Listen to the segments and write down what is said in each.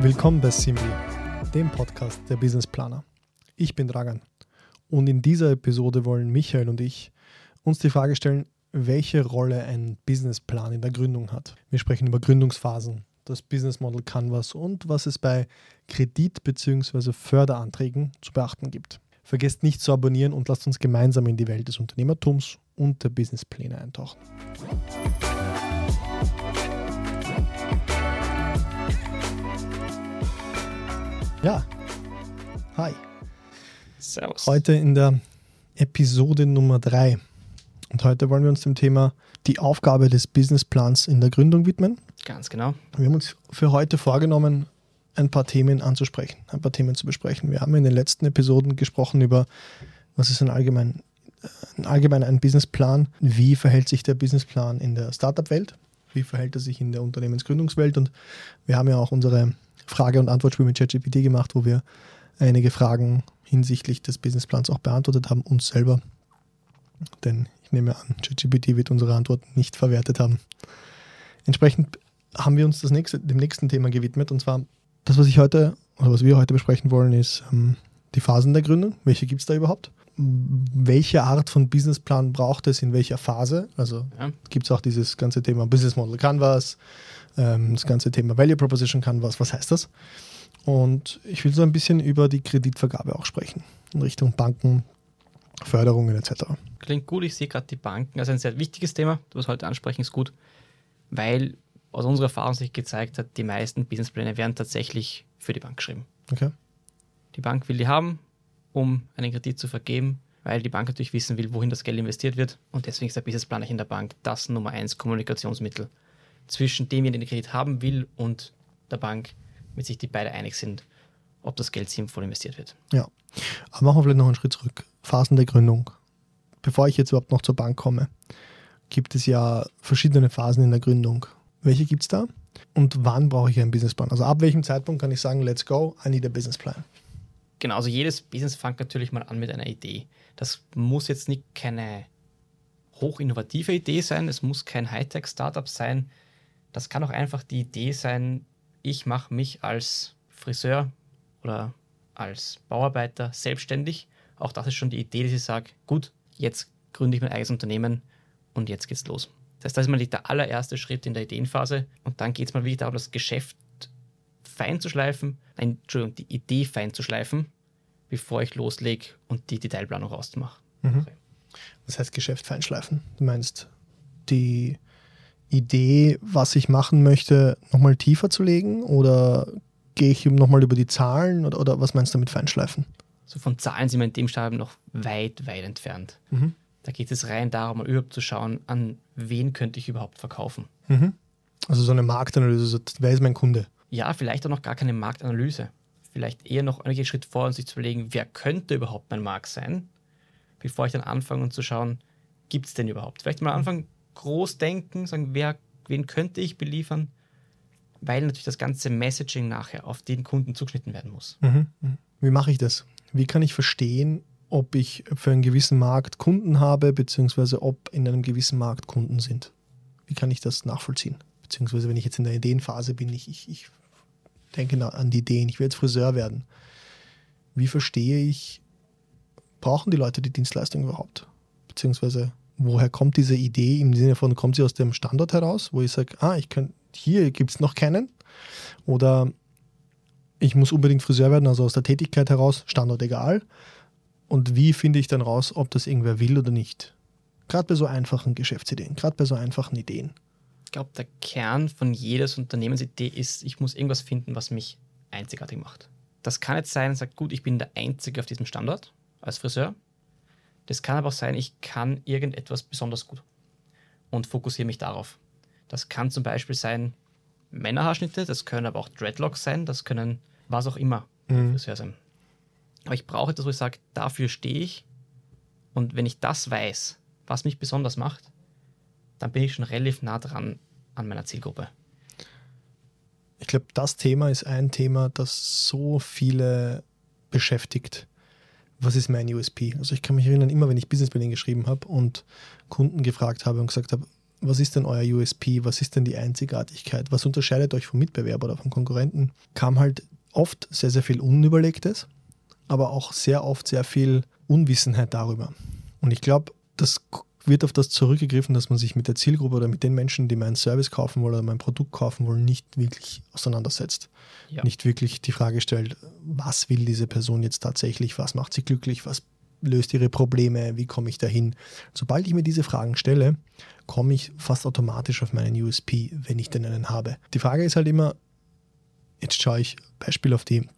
Willkommen bei Simbi, dem Podcast der Businessplaner. Ich bin Dragan und in dieser Episode wollen Michael und ich uns die Frage stellen, welche Rolle ein Businessplan in der Gründung hat. Wir sprechen über Gründungsphasen, das Business Model Canvas und was es bei Kredit- bzw. Förderanträgen zu beachten gibt. Vergesst nicht zu abonnieren und lasst uns gemeinsam in die Welt des Unternehmertums und der Businesspläne eintauchen. Ja, hi. Servus. Heute in der Episode Nummer 3. Und heute wollen wir uns dem Thema die Aufgabe des Businessplans in der Gründung widmen. Ganz genau. Wir haben uns für heute vorgenommen, ein paar Themen anzusprechen, ein paar Themen zu besprechen. Wir haben in den letzten Episoden gesprochen über, was ist ein allgemein, ein allgemein ein Businessplan, wie verhält sich der Businessplan in der Startup-Welt, wie verhält er sich in der Unternehmensgründungswelt und wir haben ja auch unsere Frage- und Antwortspiel mit ChatGPT gemacht, wo wir einige Fragen hinsichtlich des Businessplans auch beantwortet haben, uns selber. Denn ich nehme an, ChatGPT wird unsere Antworten nicht verwertet haben. Entsprechend haben wir uns das nächste, dem nächsten Thema gewidmet und zwar das, was ich heute oder was wir heute besprechen wollen, ist ähm, die Phasen der Gründung. Welche gibt es da überhaupt? Welche Art von Businessplan braucht es in welcher Phase? Also Ja. gibt es auch dieses ganze Thema Business Model Canvas, ähm, das ganze Thema Value Proposition Canvas. Was heißt das? Und ich will so ein bisschen über die Kreditvergabe auch sprechen, in Richtung Banken, Förderungen etc. Klingt gut. Ich sehe gerade die Banken. Also ein sehr wichtiges Thema, das wir heute ansprechen, ist gut, weil aus unserer Erfahrung sich gezeigt hat, die meisten Businesspläne werden tatsächlich für die Bank geschrieben. Okay? Die Bank will die haben, um einen Kredit zu vergeben, weil die Bank natürlich wissen will, wohin das Geld investiert wird. Und deswegen ist der Businessplaner in der Bank das Nummer eins Kommunikationsmittel zwischen dem, der den Kredit haben will, und der Bank, mit sich die beide einig sind, ob das Geld sinnvoll investiert wird. Ja. Aber machen wir vielleicht noch einen Schritt zurück. Phasen der Gründung. Bevor ich jetzt überhaupt noch zur Bank komme, gibt es ja verschiedene Phasen in der Gründung. Welche gibt es da? Und wann brauche ich einen Businessplan? Also ab welchem Zeitpunkt kann ich sagen, let's go, I need a business plan. Genau, also jedes Business fängt natürlich mal an mit einer Idee. Das muss jetzt nicht keine hochinnovative Idee sein, es muss kein Hightech-Startup sein. Das kann auch einfach die Idee sein, ich mache mich als Friseur oder als Bauarbeiter selbstständig. Auch das ist schon die Idee, dass ich sage, gut, jetzt gründe ich mein eigenes Unternehmen und jetzt geht's los. Das heißt, das ist mal der allererste Schritt in der Ideenphase und dann geht es mal wirklich darum, das Geschäft fein zu schleifen, nein, Entschuldigung, die Idee fein zu schleifen, bevor ich loslege und die Detailplanung rauszumachen. Das heißt Geschäft feinschleifen. Du meinst die Idee, was ich machen möchte, nochmal tiefer zu legen oder gehe ich nochmal über die Zahlen oder, oder was meinst du mit feinschleifen? So von Zahlen sind wir in dem Stadium noch weit, weit entfernt. Mhm. Da geht es rein darum, mal überhaupt zu schauen, an wen könnte ich überhaupt verkaufen. Also so eine Marktanalyse, so, wer ist mein Kunde? Ja, vielleicht auch noch gar keine Marktanalyse. Vielleicht eher noch einen Schritt vor und sich zu überlegen, wer könnte überhaupt mein Markt sein, bevor ich dann anfange und zu schauen, gibt es denn überhaupt? Vielleicht mal anfangen, groß denken, sagen, wer, wen könnte ich beliefern, weil natürlich das ganze Messaging nachher auf den Kunden zugeschnitten werden muss. Mhm. Wie mache ich das? Wie kann ich verstehen, ob ich für einen gewissen Markt Kunden habe, beziehungsweise ob in einem gewissen Markt Kunden sind? Wie kann ich das nachvollziehen? Beziehungsweise wenn ich jetzt in der Ideenphase bin, ich, ich, ich denke an die Ideen, ich will jetzt Friseur werden. Wie verstehe ich, brauchen die Leute die Dienstleistung überhaupt? Beziehungsweise woher kommt diese Idee im Sinne von, kommt sie aus dem Standort heraus, wo ich sage, ah, ich kann, hier gibt es noch keinen? Oder ich muss unbedingt Friseur werden, also aus der Tätigkeit heraus, Standort egal. Und wie finde ich dann raus, ob das irgendwer will oder nicht? Gerade bei so einfachen Geschäftsideen, gerade bei so einfachen Ideen. Ich glaube, der Kern von jedes Unternehmensidee ist, ich muss irgendwas finden, was mich einzigartig macht. Das kann jetzt sein, sagt, gut, ich bin der Einzige auf diesem Standort als Friseur. Das kann aber auch sein, ich kann irgendetwas besonders gut und fokussiere mich darauf. Das kann zum Beispiel sein Männerhaarschnitte, das können aber auch Dreadlocks sein, das können was auch immer Mhm. Friseur sein. Aber ich brauche etwas, wo ich sage, dafür stehe ich. Und wenn ich das weiß, was mich besonders macht, dann bin ich schon relativ nah dran an meiner Zielgruppe. Ich glaube, das Thema ist ein Thema, das so viele beschäftigt, was ist mein USP? Also ich kann mich erinnern, immer wenn ich Businesspläne geschrieben habe und Kunden gefragt habe und gesagt habe, was ist denn euer USP? Was ist denn die Einzigartigkeit? Was unterscheidet euch vom Mitbewerber oder vom Konkurrenten? Kam halt oft sehr, sehr viel Unüberlegtes, aber auch sehr oft sehr viel Unwissenheit darüber. Und ich glaube, das wird auf das zurückgegriffen, dass man sich mit der Zielgruppe oder mit den Menschen, die meinen Service kaufen wollen oder mein Produkt kaufen wollen, nicht wirklich auseinandersetzt. Ja. Nicht wirklich die Frage stellt, was will diese Person jetzt tatsächlich, was macht sie glücklich, was löst ihre Probleme, wie komme ich dahin. Sobald ich mir diese Fragen stelle, komme ich fast automatisch auf meinen USP, wenn ich denn einen habe. Die Frage ist halt immer, jetzt schaue ich Beispiel auf die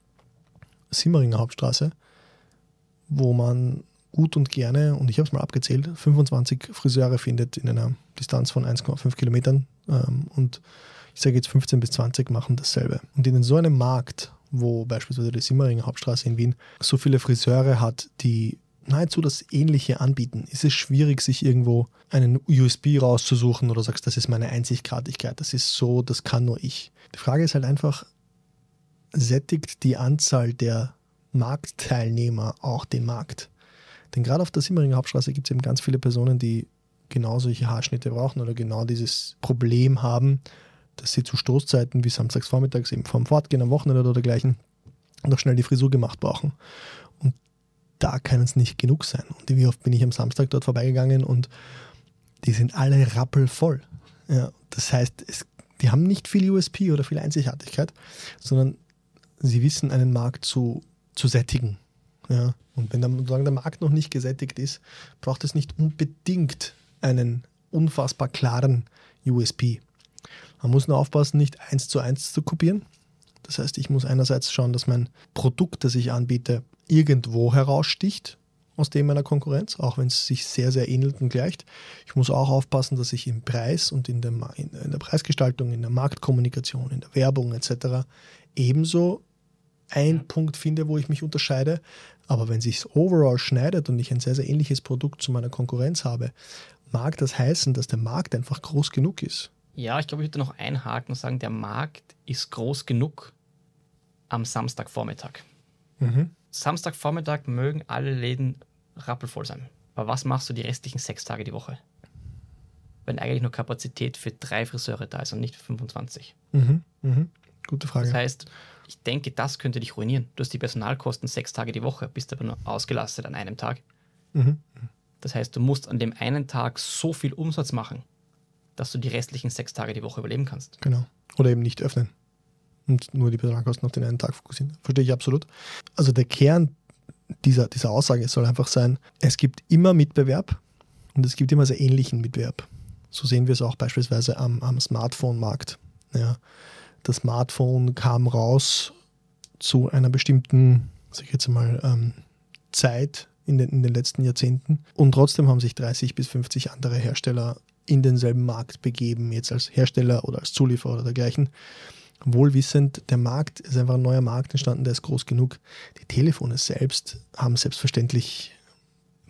Simmeringer Hauptstraße, wo man gut und gerne, und ich habe es mal abgezählt, 25 Friseure findet in einer Distanz von 1,5 Kilometern. Ähm, und ich sage jetzt 15 bis 20 machen dasselbe. Und in so einem Markt, wo beispielsweise die Simmeringer Hauptstraße in Wien so viele Friseure hat, die nahezu das Ähnliche anbieten, ist es schwierig, sich irgendwo einen USB rauszusuchen oder sagst, das ist meine Einzigartigkeit, das ist so, das kann nur ich. Die Frage ist halt einfach, sättigt die Anzahl der Marktteilnehmer auch den Markt? Denn gerade auf der Simmeringer Hauptstraße gibt es eben ganz viele Personen, die genau solche Haarschnitte brauchen oder genau dieses Problem haben, dass sie zu Stoßzeiten wie samstags vormittags eben vorm Fortgehen am Wochenende oder dergleichen noch schnell die Frisur gemacht brauchen. Und da kann es nicht genug sein. Und wie oft bin ich am Samstag dort vorbeigegangen und die sind alle rappelvoll. Ja, das heißt, es, die haben nicht viel USP oder viel Einzigartigkeit, sondern sie wissen, einen Markt zu, zu sättigen. Ja, und wenn dann, solange der Markt noch nicht gesättigt ist, braucht es nicht unbedingt einen unfassbar klaren USP. Man muss nur aufpassen, nicht eins zu eins zu kopieren. Das heißt, ich muss einerseits schauen, dass mein Produkt, das ich anbiete, irgendwo heraussticht aus dem meiner Konkurrenz, auch wenn es sich sehr, sehr ähnelt und gleicht. Ich muss auch aufpassen, dass ich im Preis und in der, in der Preisgestaltung, in der Marktkommunikation, in der Werbung etc. ebenso einen Punkt finde, wo ich mich unterscheide. Aber wenn sich overall schneidet und ich ein sehr, sehr ähnliches Produkt zu meiner Konkurrenz habe, mag das heißen, dass der Markt einfach groß genug ist. Ja, ich glaube, ich würde noch einhaken und sagen, der Markt ist groß genug am Samstagvormittag. Mhm. Samstagvormittag mögen alle Läden rappelvoll sein. Aber was machst du die restlichen sechs Tage die Woche? Wenn eigentlich nur Kapazität für drei Friseure da ist und nicht für 25. Mhm. Mhm. Gute Frage. Das heißt, ich denke, das könnte dich ruinieren. Du hast die Personalkosten sechs Tage die Woche, bist aber nur ausgelastet an einem Tag. Mhm. Das heißt, du musst an dem einen Tag so viel Umsatz machen, dass du die restlichen sechs Tage die Woche überleben kannst. Genau. Oder eben nicht öffnen und nur die Personalkosten auf den einen Tag fokussieren. Verstehe ich absolut. Also der Kern dieser, dieser Aussage soll einfach sein, es gibt immer Mitbewerb und es gibt immer sehr ähnlichen Mitbewerb. So sehen wir es auch beispielsweise am, am Smartphone-Markt. Ja das Smartphone kam raus zu einer bestimmten, sag ich jetzt mal, ähm, Zeit in den, in den letzten Jahrzehnten. Und trotzdem haben sich 30 bis 50 andere Hersteller in denselben Markt begeben, jetzt als Hersteller oder als Zulieferer oder dergleichen. Wohlwissend, der Markt ist einfach ein neuer Markt entstanden, der ist groß genug. Die Telefone selbst haben selbstverständlich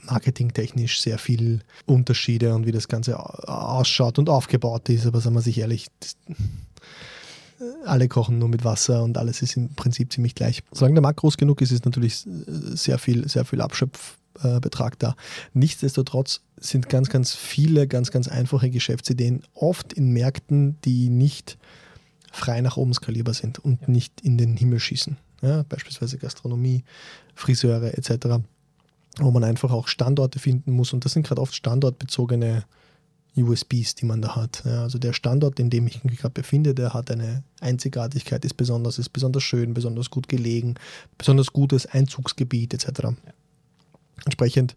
marketingtechnisch sehr viel Unterschiede und wie das Ganze ausschaut und aufgebaut ist. Aber sagen wir sich ehrlich, alle kochen nur mit Wasser und alles ist im Prinzip ziemlich gleich. Solange der Markt groß genug ist, ist natürlich sehr viel, sehr viel Abschöpfbetrag da. Nichtsdestotrotz sind ganz, ganz viele ganz, ganz einfache Geschäftsideen oft in Märkten, die nicht frei nach oben skalierbar sind und ja. nicht in den Himmel schießen. Ja, beispielsweise Gastronomie, Friseure etc., wo man einfach auch Standorte finden muss. Und das sind gerade oft standortbezogene USBs, die man da hat. Ja, also der Standort, in dem ich mich gerade befinde, der hat eine Einzigartigkeit, ist besonders, ist besonders schön, besonders gut gelegen, besonders gutes Einzugsgebiet etc. Ja. Entsprechend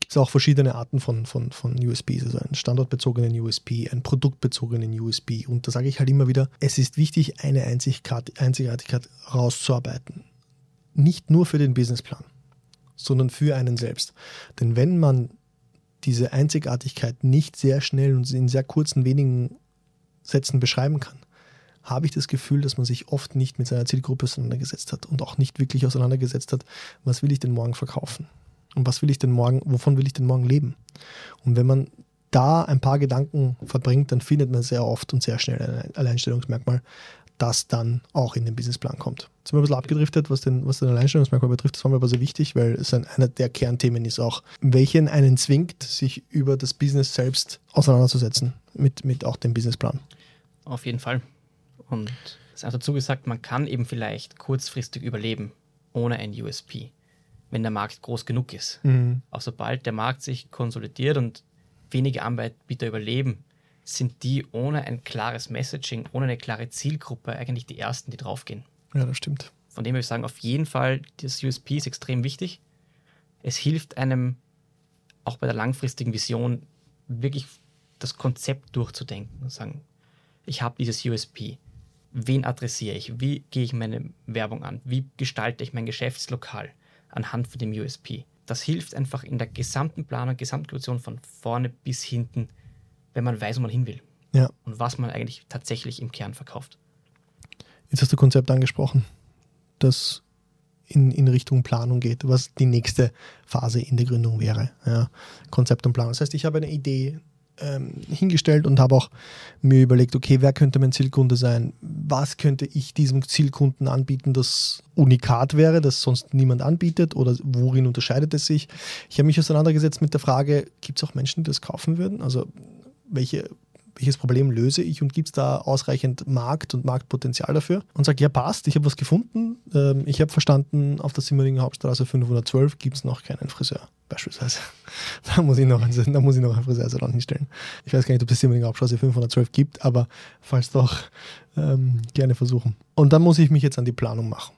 gibt es auch verschiedene Arten von, von, von USBs, also einen standortbezogenen USB, einen produktbezogenen USB. Und da sage ich halt immer wieder, es ist wichtig, eine Einzigartigkeit rauszuarbeiten. Nicht nur für den Businessplan, sondern für einen selbst. Denn wenn man diese Einzigartigkeit nicht sehr schnell und in sehr kurzen, wenigen Sätzen beschreiben kann, habe ich das Gefühl, dass man sich oft nicht mit seiner Zielgruppe auseinandergesetzt hat und auch nicht wirklich auseinandergesetzt hat, was will ich denn morgen verkaufen und was will ich denn morgen, wovon will ich denn morgen leben. Und wenn man da ein paar Gedanken verbringt, dann findet man sehr oft und sehr schnell ein Alleinstellungsmerkmal, das dann auch in den Businessplan kommt. Jetzt sind wir ein bisschen abgedriftet, was den, was den Alleinstellungsmerkmal betrifft. Das war mir aber sehr wichtig, weil es ein, einer der Kernthemen ist auch, welchen einen zwingt, sich über das Business selbst auseinanderzusetzen, mit, mit auch dem Businessplan. Auf jeden Fall. Und es ist auch dazu gesagt, man kann eben vielleicht kurzfristig überleben ohne ein USP, wenn der Markt groß genug ist. Mhm. Auch sobald der Markt sich konsolidiert und wenige Anbieter überleben, sind die ohne ein klares Messaging, ohne eine klare Zielgruppe eigentlich die ersten, die draufgehen. Ja, das stimmt. Von dem würde ich sagen, auf jeden Fall, das USP ist extrem wichtig. Es hilft einem auch bei der langfristigen Vision wirklich das Konzept durchzudenken und sagen, ich habe dieses USP. Wen adressiere ich? Wie gehe ich meine Werbung an? Wie gestalte ich mein Geschäftslokal anhand von dem USP? Das hilft einfach in der gesamten Planung, Gesamtkultur von vorne bis hinten wenn man weiß, wo man hin will. Ja. Und was man eigentlich tatsächlich im Kern verkauft. Jetzt hast du Konzept angesprochen, das in, in Richtung Planung geht, was die nächste Phase in der Gründung wäre. Ja. Konzept und Planung. Das heißt, ich habe eine Idee ähm, hingestellt und habe auch mir überlegt, okay, wer könnte mein Zielkunde sein? Was könnte ich diesem Zielkunden anbieten, das unikat wäre, das sonst niemand anbietet oder worin unterscheidet es sich? Ich habe mich auseinandergesetzt mit der Frage, gibt es auch Menschen, die das kaufen würden? Also welche, welches Problem löse ich und gibt es da ausreichend Markt und Marktpotenzial dafür? Und sagt, ja, passt, ich habe was gefunden. Ähm, ich habe verstanden, auf der Simmeringer Hauptstraße 512 gibt es noch keinen Friseur, beispielsweise. Da muss ich noch, einen, da muss ich noch einen Friseursalon hinstellen. Ich weiß gar nicht, ob es Simmeringer Hauptstraße 512 gibt, aber falls doch, ähm, gerne versuchen. Und dann muss ich mich jetzt an die Planung machen.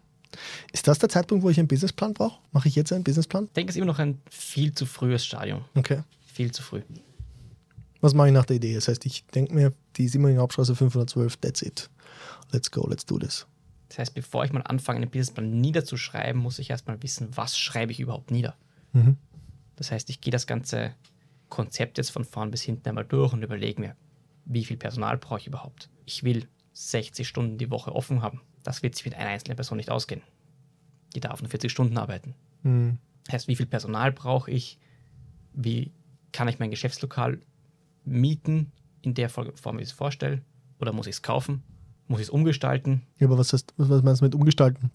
Ist das der Zeitpunkt, wo ich einen Businessplan brauche? Mache ich jetzt einen Businessplan? Ich denke, es ist immer noch ein viel zu frühes Stadium. Okay. Viel zu früh. Was mache ich nach der Idee? Das heißt, ich denke mir, die Simmering Hauptstraße 512, that's it. Let's go, let's do this. Das heißt, bevor ich mal anfange, einen Businessplan niederzuschreiben, muss ich erstmal wissen, was schreibe ich überhaupt nieder. Mhm. Das heißt, ich gehe das ganze Konzept jetzt von vorn bis hinten einmal durch und überlege mir, wie viel Personal brauche ich überhaupt. Ich will 60 Stunden die Woche offen haben. Das wird sich mit einer einzelnen Person nicht ausgehen. Die darf nur 40 Stunden arbeiten. Mhm. Das heißt, wie viel Personal brauche ich? Wie kann ich mein Geschäftslokal mieten in der Form, wie ich es vorstelle? Oder muss ich es kaufen? Muss ich es umgestalten? Ja, aber was, heißt, was meinst du mit umgestalten?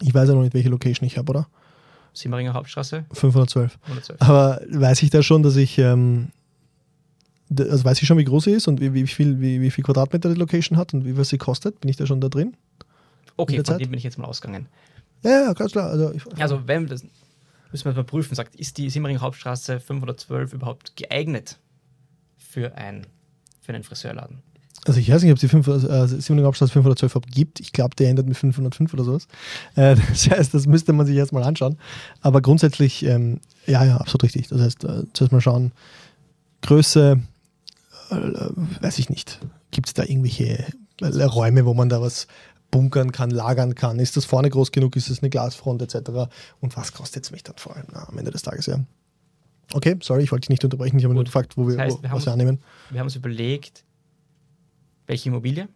Ich weiß ja noch nicht, welche Location ich habe, oder? Simmeringer Hauptstraße? 512. 112. Aber weiß ich da schon, dass ich, ähm, also weiß ich schon, wie groß sie ist und wie, wie, viel, wie, wie viel Quadratmeter die Location hat und wie viel sie kostet? Bin ich da schon da drin? Okay, von dem bin ich jetzt mal ausgegangen. Ja, ja, ganz klar. Also, also wenn das müssen wir mal prüfen, sagt, ist die Simmeringer Hauptstraße 512 überhaupt geeignet für, ein, für einen Friseurladen. Also ich weiß nicht, ob es die 5, äh, 7. Hauptstraße 512 überhaupt gibt. Ich glaube, der endet mit 505 oder sowas. Äh, das heißt, das müsste man sich erstmal anschauen. Aber grundsätzlich, ähm, ja, ja, absolut richtig. Das heißt, äh, zuerst mal schauen, Größe, äh, weiß ich nicht. Gibt es da irgendwelche äh, Räume, wo man da was bunkern kann, lagern kann? Ist das vorne groß genug? Ist es eine Glasfront etc.? Und was kostet es mich dann vor allem na, am Ende des Tages? Ja. Okay, sorry, ich wollte dich nicht unterbrechen. Ich habe nur gefragt, wo wir, das heißt, wir was wir annehmen. Wir haben uns überlegt, welche Immobilie,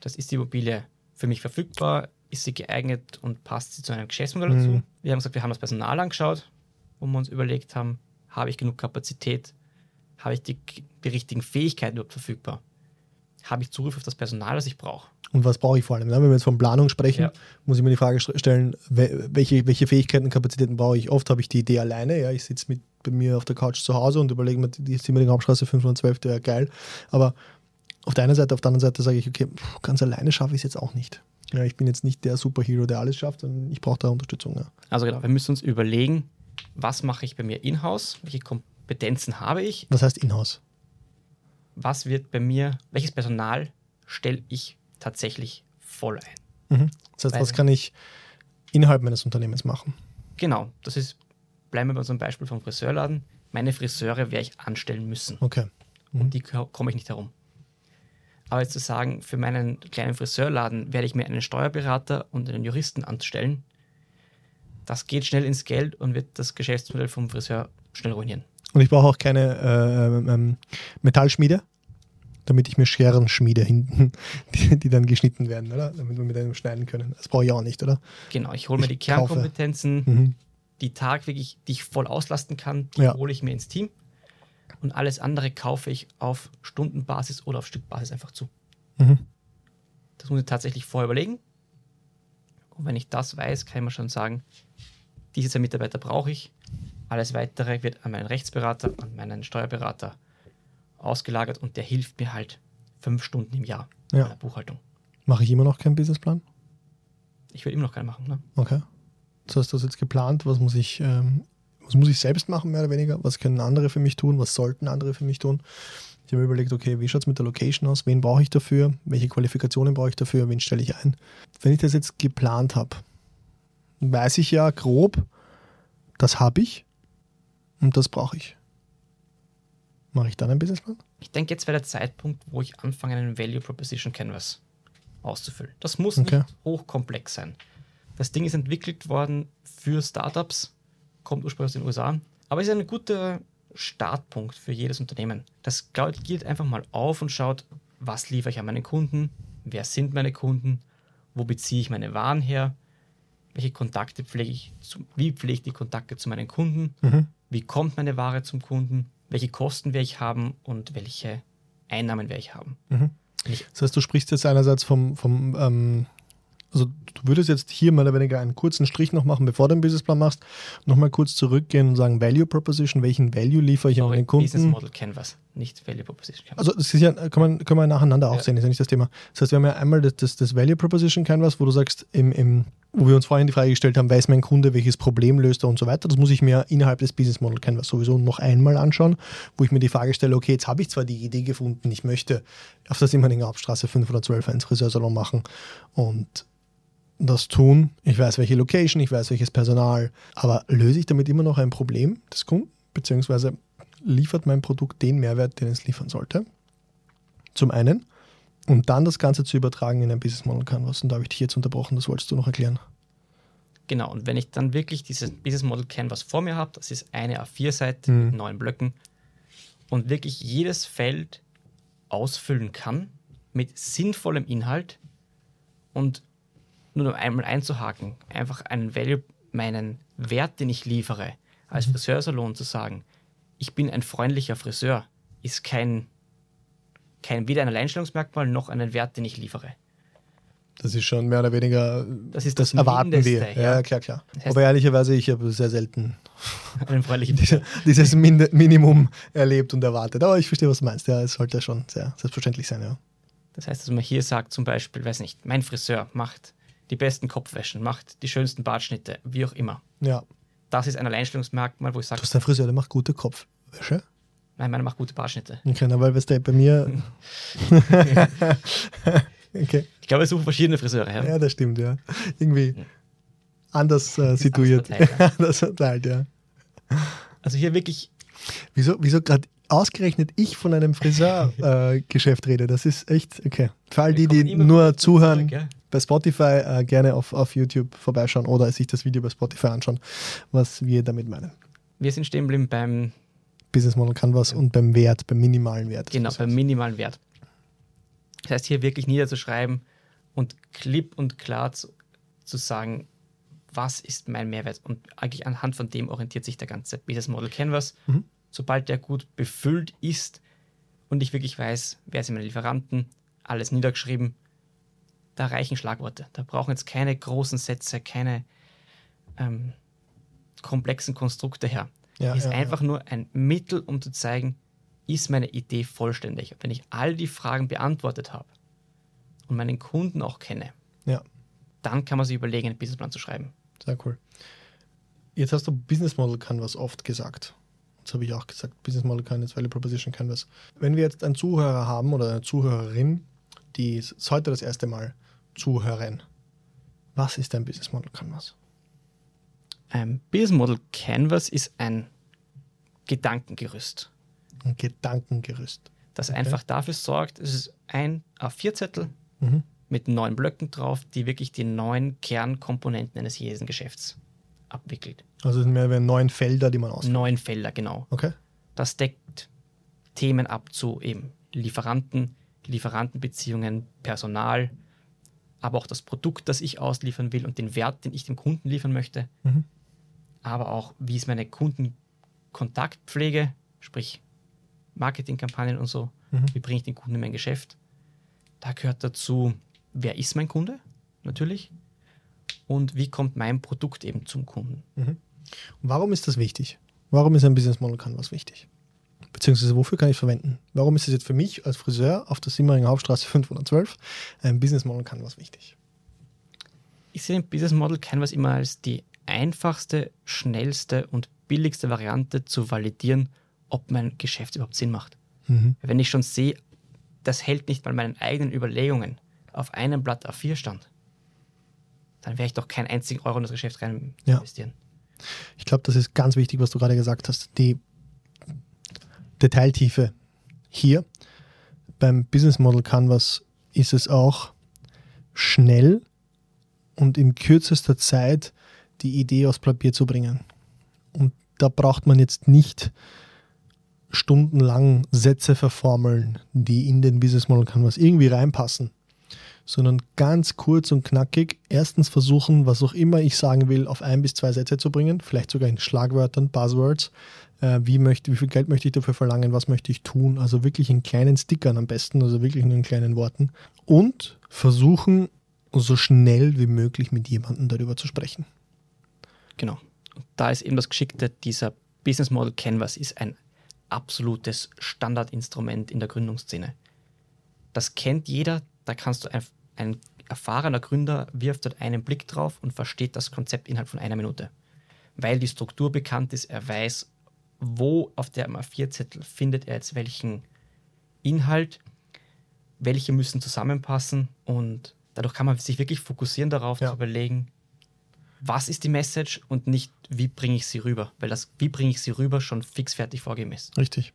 das ist die Immobilie für mich verfügbar, ist sie geeignet und passt sie zu einem Geschäftsmodell mhm. dazu. Wir haben gesagt, wir haben das Personal angeschaut, wo wir uns überlegt haben, habe ich genug Kapazität, habe ich die, die richtigen Fähigkeiten überhaupt verfügbar, habe ich Zugriff auf das Personal, das ich brauche. Und was brauche ich vor allem? Ne? Wenn wir jetzt von Planung sprechen, ja. muss ich mir die Frage stellen, welche, welche Fähigkeiten und Kapazitäten brauche ich? Oft habe ich die Idee alleine, ja, ich sitze mit bei mir auf der Couch zu Hause und überlege mir, die Simmering Hauptstraße 512, der wäre geil. Aber auf der einen Seite, auf der anderen Seite sage ich, okay, ganz alleine schaffe ich es jetzt auch nicht. Ja, ich bin jetzt nicht der Superhero, der alles schafft, sondern ich brauche da Unterstützung. Ja. Also genau, wir müssen uns überlegen, was mache ich bei mir in-house, welche Kompetenzen habe ich. Was heißt in-house? Was wird bei mir, welches Personal stelle ich tatsächlich voll ein? Mhm. Das heißt, Weil, was kann ich innerhalb meines Unternehmens machen? Genau, das ist bleiben wir bei unserem Beispiel vom Friseurladen. Meine Friseure werde ich anstellen müssen. Okay. Mhm. Und die komme ich nicht herum. Aber jetzt zu sagen, für meinen kleinen Friseurladen werde ich mir einen Steuerberater und einen Juristen anstellen, das geht schnell ins Geld und wird das Geschäftsmodell vom Friseur schnell ruinieren. Und ich brauche auch keine äh, ähm, Metallschmiede, damit ich mir Scheren schmiede hinten, die, die, dann geschnitten werden, oder? Damit wir mit einem schneiden können. Das brauche ich auch nicht, oder? Genau, ich hole mir die Kernkompetenzen, mhm die Tag wirklich, die ich voll auslasten kann, die ja. hole ich mir ins Team. Und alles andere kaufe ich auf Stundenbasis oder auf Stückbasis einfach zu. Mhm. Das muss ich tatsächlich vorher überlegen. Und wenn ich das weiß, kann ich mir schon sagen, diese zwei Mitarbeiter brauche ich. Alles weitere wird an meinen Rechtsberater, an meinen Steuerberater ausgelagert und der hilft mir halt fünf Stunden im Jahr Ja. bei der Buchhaltung. Mache ich immer noch keinen Businessplan? Ich will immer noch keinen machen. Ne? Okay. Das du hast jetzt geplant, was muss ich, ähm, was muss ich selbst machen, mehr oder weniger? Was können andere für mich tun? Was sollten andere für mich tun? Ich habe mir überlegt, okay, wie schaut es mit der Location aus? Wen brauche ich dafür? Welche Qualifikationen brauche ich dafür? Wen stelle ich ein? Wenn ich das jetzt geplant habe, weiß ich ja grob, das habe ich und das brauche ich. Mache ich dann einen Businessplan? Ich denke, jetzt wäre der Zeitpunkt, wo ich anfange, einen Value Proposition Canvas auszufüllen. Das muss Okay. nicht hochkomplex sein. Das Ding ist entwickelt worden für Startups, kommt ursprünglich aus den USA, aber es ist ein guter Startpunkt für jedes Unternehmen. Das geht einfach mal auf und schaut, was liefere ich an meine Kunden, wer sind meine Kunden, wo beziehe ich meine Waren her, welche Kontakte pflege ich, zu, wie pflege ich die Kontakte zu meinen Kunden, Mhm. wie kommt meine Ware zum Kunden, welche Kosten werde ich haben und welche Einnahmen werde ich haben. Mhm. Ich- Das heißt, du sprichst jetzt einerseits vom, vom ähm, also du würdest jetzt hier mehr oder weniger einen kurzen Strich noch machen, bevor du den Businessplan machst, nochmal kurz zurückgehen und sagen, Value Proposition, welchen Value liefere ich an Sorry, meinen Business Kunden? Model Canvas, nicht Value Proposition Canvas. Also das ist ja, kann man, kann man nacheinander auch Ja. sehen, ist ja nicht das Thema. Das heißt, wir haben ja einmal das, das, das Value Proposition Canvas, wo du sagst, im, im, wo wir uns vorhin die Frage gestellt haben, weiß mein Kunde, welches Problem löst er und so weiter. Das muss ich mir innerhalb des Business Model Canvas sowieso noch einmal anschauen, wo ich mir die Frage stelle, okay, jetzt habe ich zwar die Idee gefunden, ich möchte auf der Simmerninger Hauptstraße 512 einen Friseursalon machen und das tun. Ich weiß, welche Location, ich weiß, welches Personal, aber löse ich damit immer noch ein Problem des Kunden, beziehungsweise liefert mein Produkt den Mehrwert, den es liefern sollte? Zum einen. Und dann das Ganze zu übertragen in ein Business Model Canvas. Und da habe ich dich jetzt unterbrochen, das wolltest du noch erklären. Genau, und wenn ich dann wirklich dieses Business Model Canvas vor mir habe, das ist eine A4-Seite Mhm. mit neun Blöcken und wirklich jedes Feld ausfüllen kann mit sinnvollem Inhalt und nur noch einmal einzuhaken, einfach einen Value, meinen Wert, den ich liefere, als Friseursalon zu sagen, ich bin ein freundlicher Friseur, ist kein, kein weder ein Alleinstellungsmerkmal noch einen Wert, den ich liefere. Das ist schon mehr oder weniger, Das ist das, das erwarten wir. Mindeste, Ja, ja. klar, klar. Das heißt- Aber ehrlicherweise, ich habe sehr selten diese, dieses Min Minimum erlebt und erwartet. Aber ich verstehe, was du meinst. Ja, es sollte schon sehr selbstverständlich sein, ja. Das heißt, dass man hier sagt zum Beispiel, weiß nicht, mein Friseur macht die besten Kopfwäschen, macht die schönsten Bartschnitte, wie auch immer. Ja. Das ist ein Alleinstellungsmerkmal, wo ich Du sage, hast einen Friseur, der macht gute Kopfwäsche. nein, meiner macht gute Bartschnitte. Okay, na, weil du, bei mir. okay. Ich glaube, wir suchen verschiedene Friseure. Ja? Ja, das stimmt, ja. Irgendwie anders äh, situiert. anders verteilt, Anders verteilt, ja. Also hier wirklich, Wieso, wieso gerade ausgerechnet ich von einem Friseurgeschäft äh, rede? Das ist echt, okay. Für all die, die nur zuhören, zurück, ja. Bei Spotify äh, gerne auf, auf YouTube vorbeischauen oder sich das Video bei Spotify anschauen, was wir damit meinen. wir sind stehen geblieben beim, Business Model Canvas und beim Wert, beim minimalen Wert. genau, beim minimalen Wert. Das heißt, hier wirklich niederzuschreiben und klipp und klar zu, zu sagen, was ist mein Mehrwert? Und eigentlich anhand von dem orientiert sich der ganze Business Model Canvas. Mhm. Sobald der gut befüllt ist und ich wirklich weiß, wer sind meine Lieferanten, alles niedergeschrieben, da reichen Schlagworte. Da brauchen jetzt keine großen Sätze, keine ähm, komplexen Konstrukte her. Ja, ist ja, einfach nur ein Mittel, um zu zeigen, ist meine Idee vollständig. Wenn ich all die Fragen beantwortet habe und meinen Kunden auch kenne, Ja, dann kann man sich überlegen, einen Businessplan zu schreiben. sehr cool. Jetzt hast du Business Model Canvas oft gesagt. Das habe ich auch gesagt. Business Model Canvas, Value Proposition Canvas. Wenn wir jetzt einen Zuhörer haben oder eine Zuhörerin, die es heute das erste Mal zuhören, was ist ein Business Model Canvas? Ein Business Model Canvas ist ein Gedankengerüst, Ein Gedankengerüst. das Okay. einfach dafür sorgt, es ist ein A4-Zettel Mhm. mit neun Blöcken drauf, die wirklich die neun Kernkomponenten eines jeden Geschäfts abwickelt. Also es sind mehr wie neun Felder, die man auswählt. Neun Felder, genau. Okay. Das deckt Themen ab zu eben Lieferanten, Lieferantenbeziehungen, Personal, aber auch das Produkt, das ich ausliefern will und den Wert, den ich dem Kunden liefern möchte, Mhm. aber auch, wie ist meine Kundenkontaktpflege, sprich Marketingkampagnen und so, Mhm. wie bringe ich den Kunden in mein Geschäft. Da gehört dazu wer ist mein Kunde, natürlich, und wie kommt mein Produkt eben zum Kunden. Mhm. Warum ist das wichtig? Warum ist ein Business Model Canvas wichtig? Beziehungsweise wofür kann ich es verwenden? Warum ist es jetzt für mich als Friseur auf der Simmeringer Hauptstraße 512 ein Business Model Canvas wichtig? Ich sehe den Business Model Canvas immer als die einfachste, schnellste und billigste Variante zu validieren, ob mein Geschäft überhaupt Sinn macht. Mhm. Wenn ich schon sehe, das hält nicht mal meinen eigenen Überlegungen auf einem Blatt A4 stand, dann werde ich doch keinen einzigen Euro in das Geschäft rein ja. investieren. Ich glaube, das ist ganz wichtig, was du gerade gesagt hast. Die Detailtiefe hier beim Business Model Canvas ist es auch schnell und in kürzester Zeit die Idee aufs Papier zu bringen. Und da braucht man jetzt nicht stundenlang Sätze verformeln, die in den Business Model Canvas irgendwie reinpassen, sondern ganz kurz und knackig erstens versuchen, was auch immer ich sagen will, auf ein bis zwei Sätze zu bringen, vielleicht sogar in Schlagwörtern, Buzzwords. Äh, wie, möchte, wie viel Geld möchte ich dafür verlangen, was möchte ich tun? Also wirklich in kleinen Stickern am besten, also wirklich nur in kleinen Worten. Und versuchen, so schnell wie möglich mit jemandem darüber zu sprechen. Genau. Und da ist eben das Geschickte, dieser Business Model Canvas ist ein absolutes Standardinstrument in der Gründungsszene. Das kennt jeder, da kannst du ein, erfahrener Gründer wirft dort einen Blick drauf und versteht das Konzept innerhalb von einer Minute. Weil die Struktur bekannt ist, er weiß, wo auf der A4-Zettel findet er jetzt welchen Inhalt, welche müssen zusammenpassen und dadurch kann man sich wirklich fokussieren darauf ja. zu überlegen, was ist die Message und nicht, wie bringe ich sie rüber, weil das, wie bringe ich sie rüber, schon fix fertig vorgegeben ist. Richtig.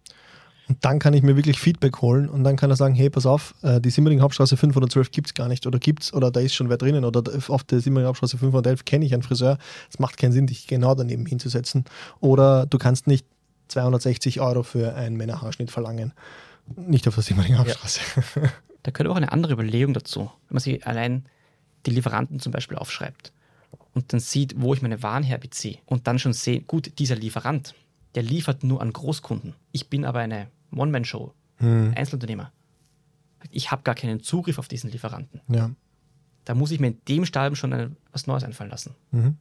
Und dann kann ich mir wirklich Feedback holen und dann kann er sagen, hey, pass auf, äh, die Simmering Hauptstraße 512 gibt es gar nicht oder gibt es oder da ist schon wer drinnen oder auf der Simmering Hauptstraße 511 kenne ich einen Friseur. Es macht keinen Sinn, dich genau daneben hinzusetzen. Oder du kannst nicht 260 Euro für einen Männerhaarschnitt verlangen. Nicht auf der Simmering Hauptstraße. Ja. Da gehört auch eine andere Überlegung dazu. Wenn man sich allein die Lieferanten zum Beispiel aufschreibt und dann sieht, wo ich meine Waren herbeziehe und dann schon sehe, gut, dieser Lieferant, der liefert nur an Großkunden. Ich bin aber eine One-Man-Show, hm. Einzelunternehmer. Ich habe gar keinen Zugriff auf diesen Lieferanten. Ja. Da muss ich mir in dem Stadium schon eine, was Neues einfallen lassen. Mhm.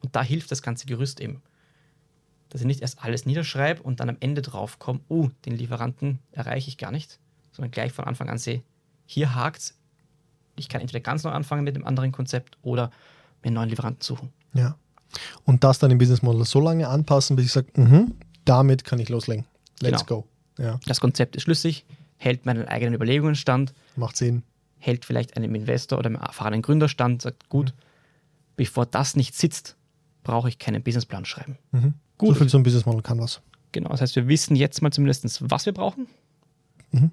Und da hilft das ganze Gerüst eben. Dass ich nicht erst alles niederschreibe und dann am Ende drauf komme, oh, den Lieferanten erreiche ich gar nicht, sondern gleich von Anfang an sehe, hier hakt's. Ich kann entweder ganz neu anfangen mit dem anderen Konzept oder mir einen neuen Lieferanten suchen. Ja. Und das dann im Business Model so lange anpassen, bis ich sage, mhm, damit kann ich loslegen. Let's genau. go. Ja. Das Konzept ist schlüssig, hält meinen eigenen Überlegungen stand. Macht Sinn. Hält vielleicht einem Investor oder einem erfahrenen Gründer stand, sagt, gut, mhm. bevor das nicht sitzt, brauche ich keinen Businessplan schreiben. Mhm. Gut. So viel zum Business Model kann was. Genau, das heißt, wir wissen jetzt mal zumindest, was wir brauchen. Mhm.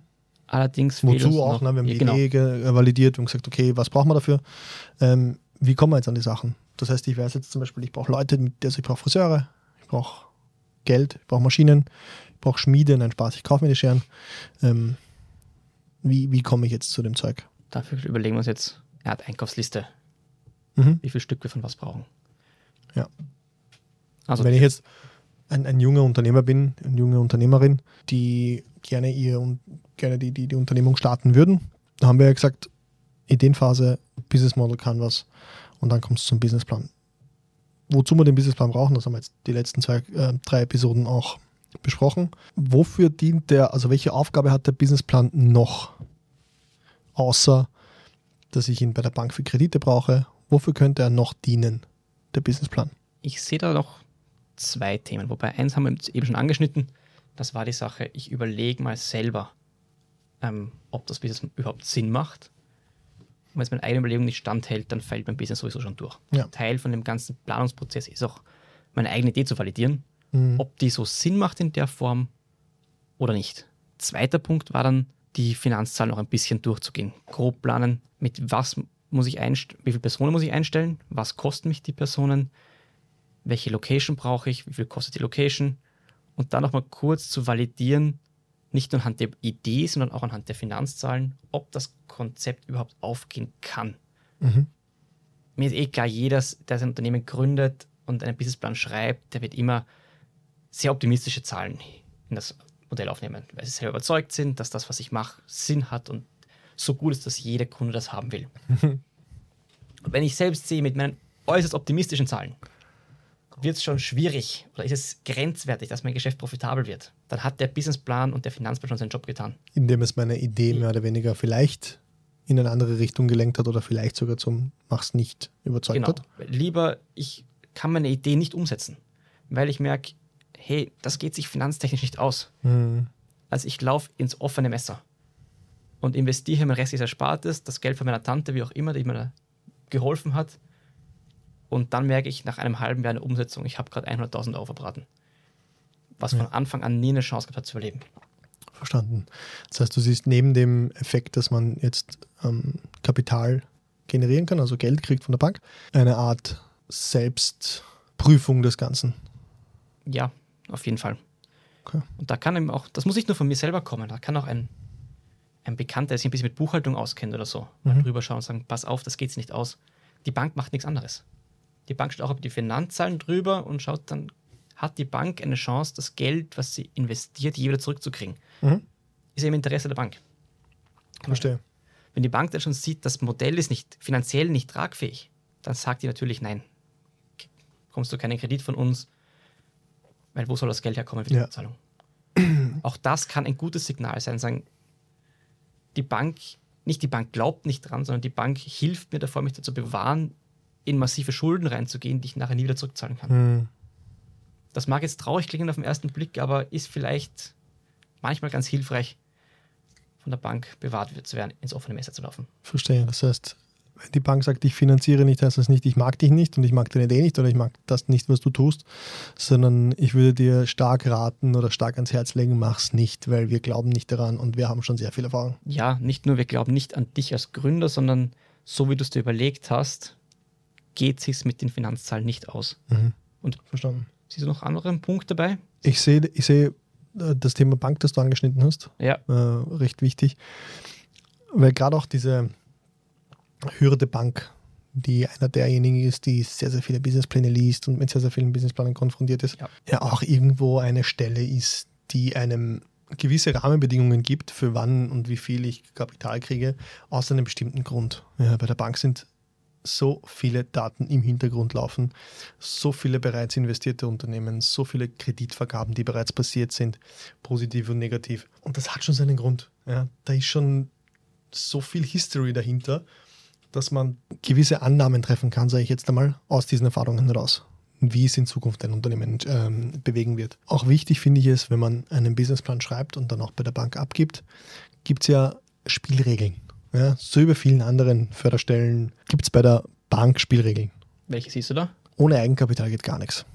Allerdings Wozu auch, ne? wir haben die genau. Idee validiert und gesagt, okay, was brauchen wir dafür? Ähm, wie kommen wir jetzt an die Sachen? Das heißt, ich weiß jetzt zum Beispiel, ich brauche Leute, also ich brauche Friseure, ich brauche Geld, ich brauche Maschinen, ich brauche Schmiede, nein, Spaß, ich kaufe mir die Scheren. Ähm, wie, wie komme ich jetzt zu dem Zeug? Dafür überlegen wir uns jetzt eine Art Einkaufsliste, mhm. wie viel Stück wir von was brauchen. Ja. Also wenn ich jetzt ein, ein junger Unternehmer bin, eine junge Unternehmerin, die gerne ihr und gerne die, die, die Unternehmung starten würden, da haben wir ja gesagt, Ideenphase, Business Model Canvas und dann kommt es zum Businessplan. Wozu wir den Businessplan brauchen, das haben wir jetzt die letzten zwei, äh, drei Episoden auch besprochen. Wofür dient der, also welche Aufgabe hat der Businessplan noch? Außer, dass ich ihn bei der Bank für Kredite brauche. Wofür könnte er noch dienen, der Businessplan? Ich sehe da noch zwei Themen, wobei eins haben wir eben schon angeschnitten. Das war die Sache, ich überlege mal selber, ähm, ob das Business überhaupt Sinn macht wenn es meine eigene Überlegung nicht standhält, dann fällt mein Business sowieso schon durch. Ja. Teil von dem ganzen Planungsprozess ist auch, meine eigene Idee zu validieren, mhm. ob die so Sinn macht in der Form oder nicht. Zweiter Punkt war dann, die Finanzzahlen noch ein bisschen durchzugehen. Grob planen, mit was muss ich einstellen, wie viele Personen muss ich einstellen, was kosten mich die Personen, welche Location brauche ich, wie viel kostet die Location und dann nochmal kurz zu validieren, nicht nur anhand der Idee, sondern auch anhand der Finanzzahlen, ob das Konzept überhaupt aufgehen kann. Mhm. Mir ist eh klar, jeder, der sein Unternehmen gründet und einen Businessplan schreibt, der wird immer sehr optimistische Zahlen in das Modell aufnehmen, weil sie sehr überzeugt sind, dass das, was ich mache, Sinn hat und so gut ist, dass jeder Kunde das haben will. Und wenn ich selbst sehe mit meinen äußerst optimistischen Zahlen, wird es schon schwierig oder ist es grenzwertig, dass mein Geschäft profitabel wird, dann hat der Businessplan und der Finanzplan schon seinen Job getan. Indem es meine Idee mehr oder weniger vielleicht in eine andere Richtung gelenkt hat oder vielleicht sogar zum Mach's nicht überzeugt genau. hat. Lieber, ich kann meine Idee nicht umsetzen, weil ich merke, hey, das geht sich finanztechnisch nicht aus. Mhm. Also ich laufe ins offene Messer und investiere mein restliches Erspartes, das Geld von meiner Tante, wie auch immer, die mir da geholfen hat. Und dann merke ich nach einem halben Jahr eine Umsetzung, ich habe gerade 100.000 Euro verbraten. Was Ja. von Anfang an nie eine Chance gehabt hat zu überleben. Verstanden. Das heißt, du siehst neben dem Effekt, dass man jetzt ähm, Kapital generieren kann, also Geld kriegt von der Bank, eine Art Selbstprüfung des Ganzen. Ja, auf jeden Fall. Okay. Und da kann eben auch, das muss nicht nur von mir selber kommen, da kann auch ein, ein Bekannter, der sich ein bisschen mit Buchhaltung auskennt oder so, mal Mhm. drüber schauen und sagen, pass auf, das geht nicht aus. Die Bank macht nichts anderes. Die Bank schaut auch über die Finanzzahlen drüber und schaut dann, hat die Bank eine Chance, das Geld, was sie investiert, je wieder zurückzukriegen. Mhm. Ist ja im Interesse der Bank. Verstehe. Wenn die Bank dann schon sieht, das Modell ist nicht finanziell nicht tragfähig, dann sagt die natürlich nein. Bekommst du keinen Kredit von uns, weil wo soll das Geld herkommen für die Ja. Zahlung? Auch das kann ein gutes Signal sein, sagen, die Bank, nicht die Bank glaubt nicht dran, sondern die Bank hilft mir davor, mich dazu bewahren, in massive Schulden reinzugehen, die ich nachher nie wieder zurückzahlen kann. Mhm. Das mag jetzt traurig klingen auf den ersten Blick, aber ist vielleicht manchmal ganz hilfreich, von der Bank bewahrt zu werden, ins offene Messer zu laufen. Verstehe. Das heißt, wenn die Bank sagt, ich finanziere nicht, heißt das nicht, ich mag dich nicht und ich mag deine Idee nicht oder ich mag das nicht, was du tust, sondern ich würde dir stark raten oder stark ans Herz legen, mach's nicht, weil wir glauben nicht daran und wir haben schon sehr viel Erfahrung. Ja, nicht nur, wir glauben nicht an dich als Gründer, sondern so wie du es dir überlegt hast, geht sich mit den Finanzzahlen nicht aus. Mhm. Und Verstanden. siehst du noch einen anderen Punkt dabei? Ich sehe, ich sehe äh, das Thema Bank, das du angeschnitten hast, Ja, äh, recht wichtig, weil gerade auch diese Hürde Bank, die einer derjenigen ist, die sehr, sehr viele Businesspläne liest und mit sehr, sehr vielen Businessplänen konfrontiert ist, Ja. ja auch irgendwo eine Stelle ist, die einem gewisse Rahmenbedingungen gibt, für wann und wie viel ich Kapital kriege, aus einem bestimmten Grund. Ja, bei der Bank sind so viele Daten im Hintergrund laufen, so viele bereits investierte Unternehmen, so viele Kreditvergaben, die bereits passiert sind, positiv und negativ. Und das hat schon seinen Grund. Ja, da ist schon so viel History dahinter, dass man gewisse Annahmen treffen kann, sage ich jetzt einmal, aus diesen Erfahrungen heraus, wie es in Zukunft ein Unternehmen ähm, bewegen wird. Auch wichtig finde ich es, wenn man einen Businessplan schreibt und dann auch bei der Bank abgibt, gibt es ja Spielregeln. Ja, so über vielen anderen Förderstellen gibt es bei der Bank Spielregeln. welche siehst du da? Ohne Eigenkapital geht gar nichts.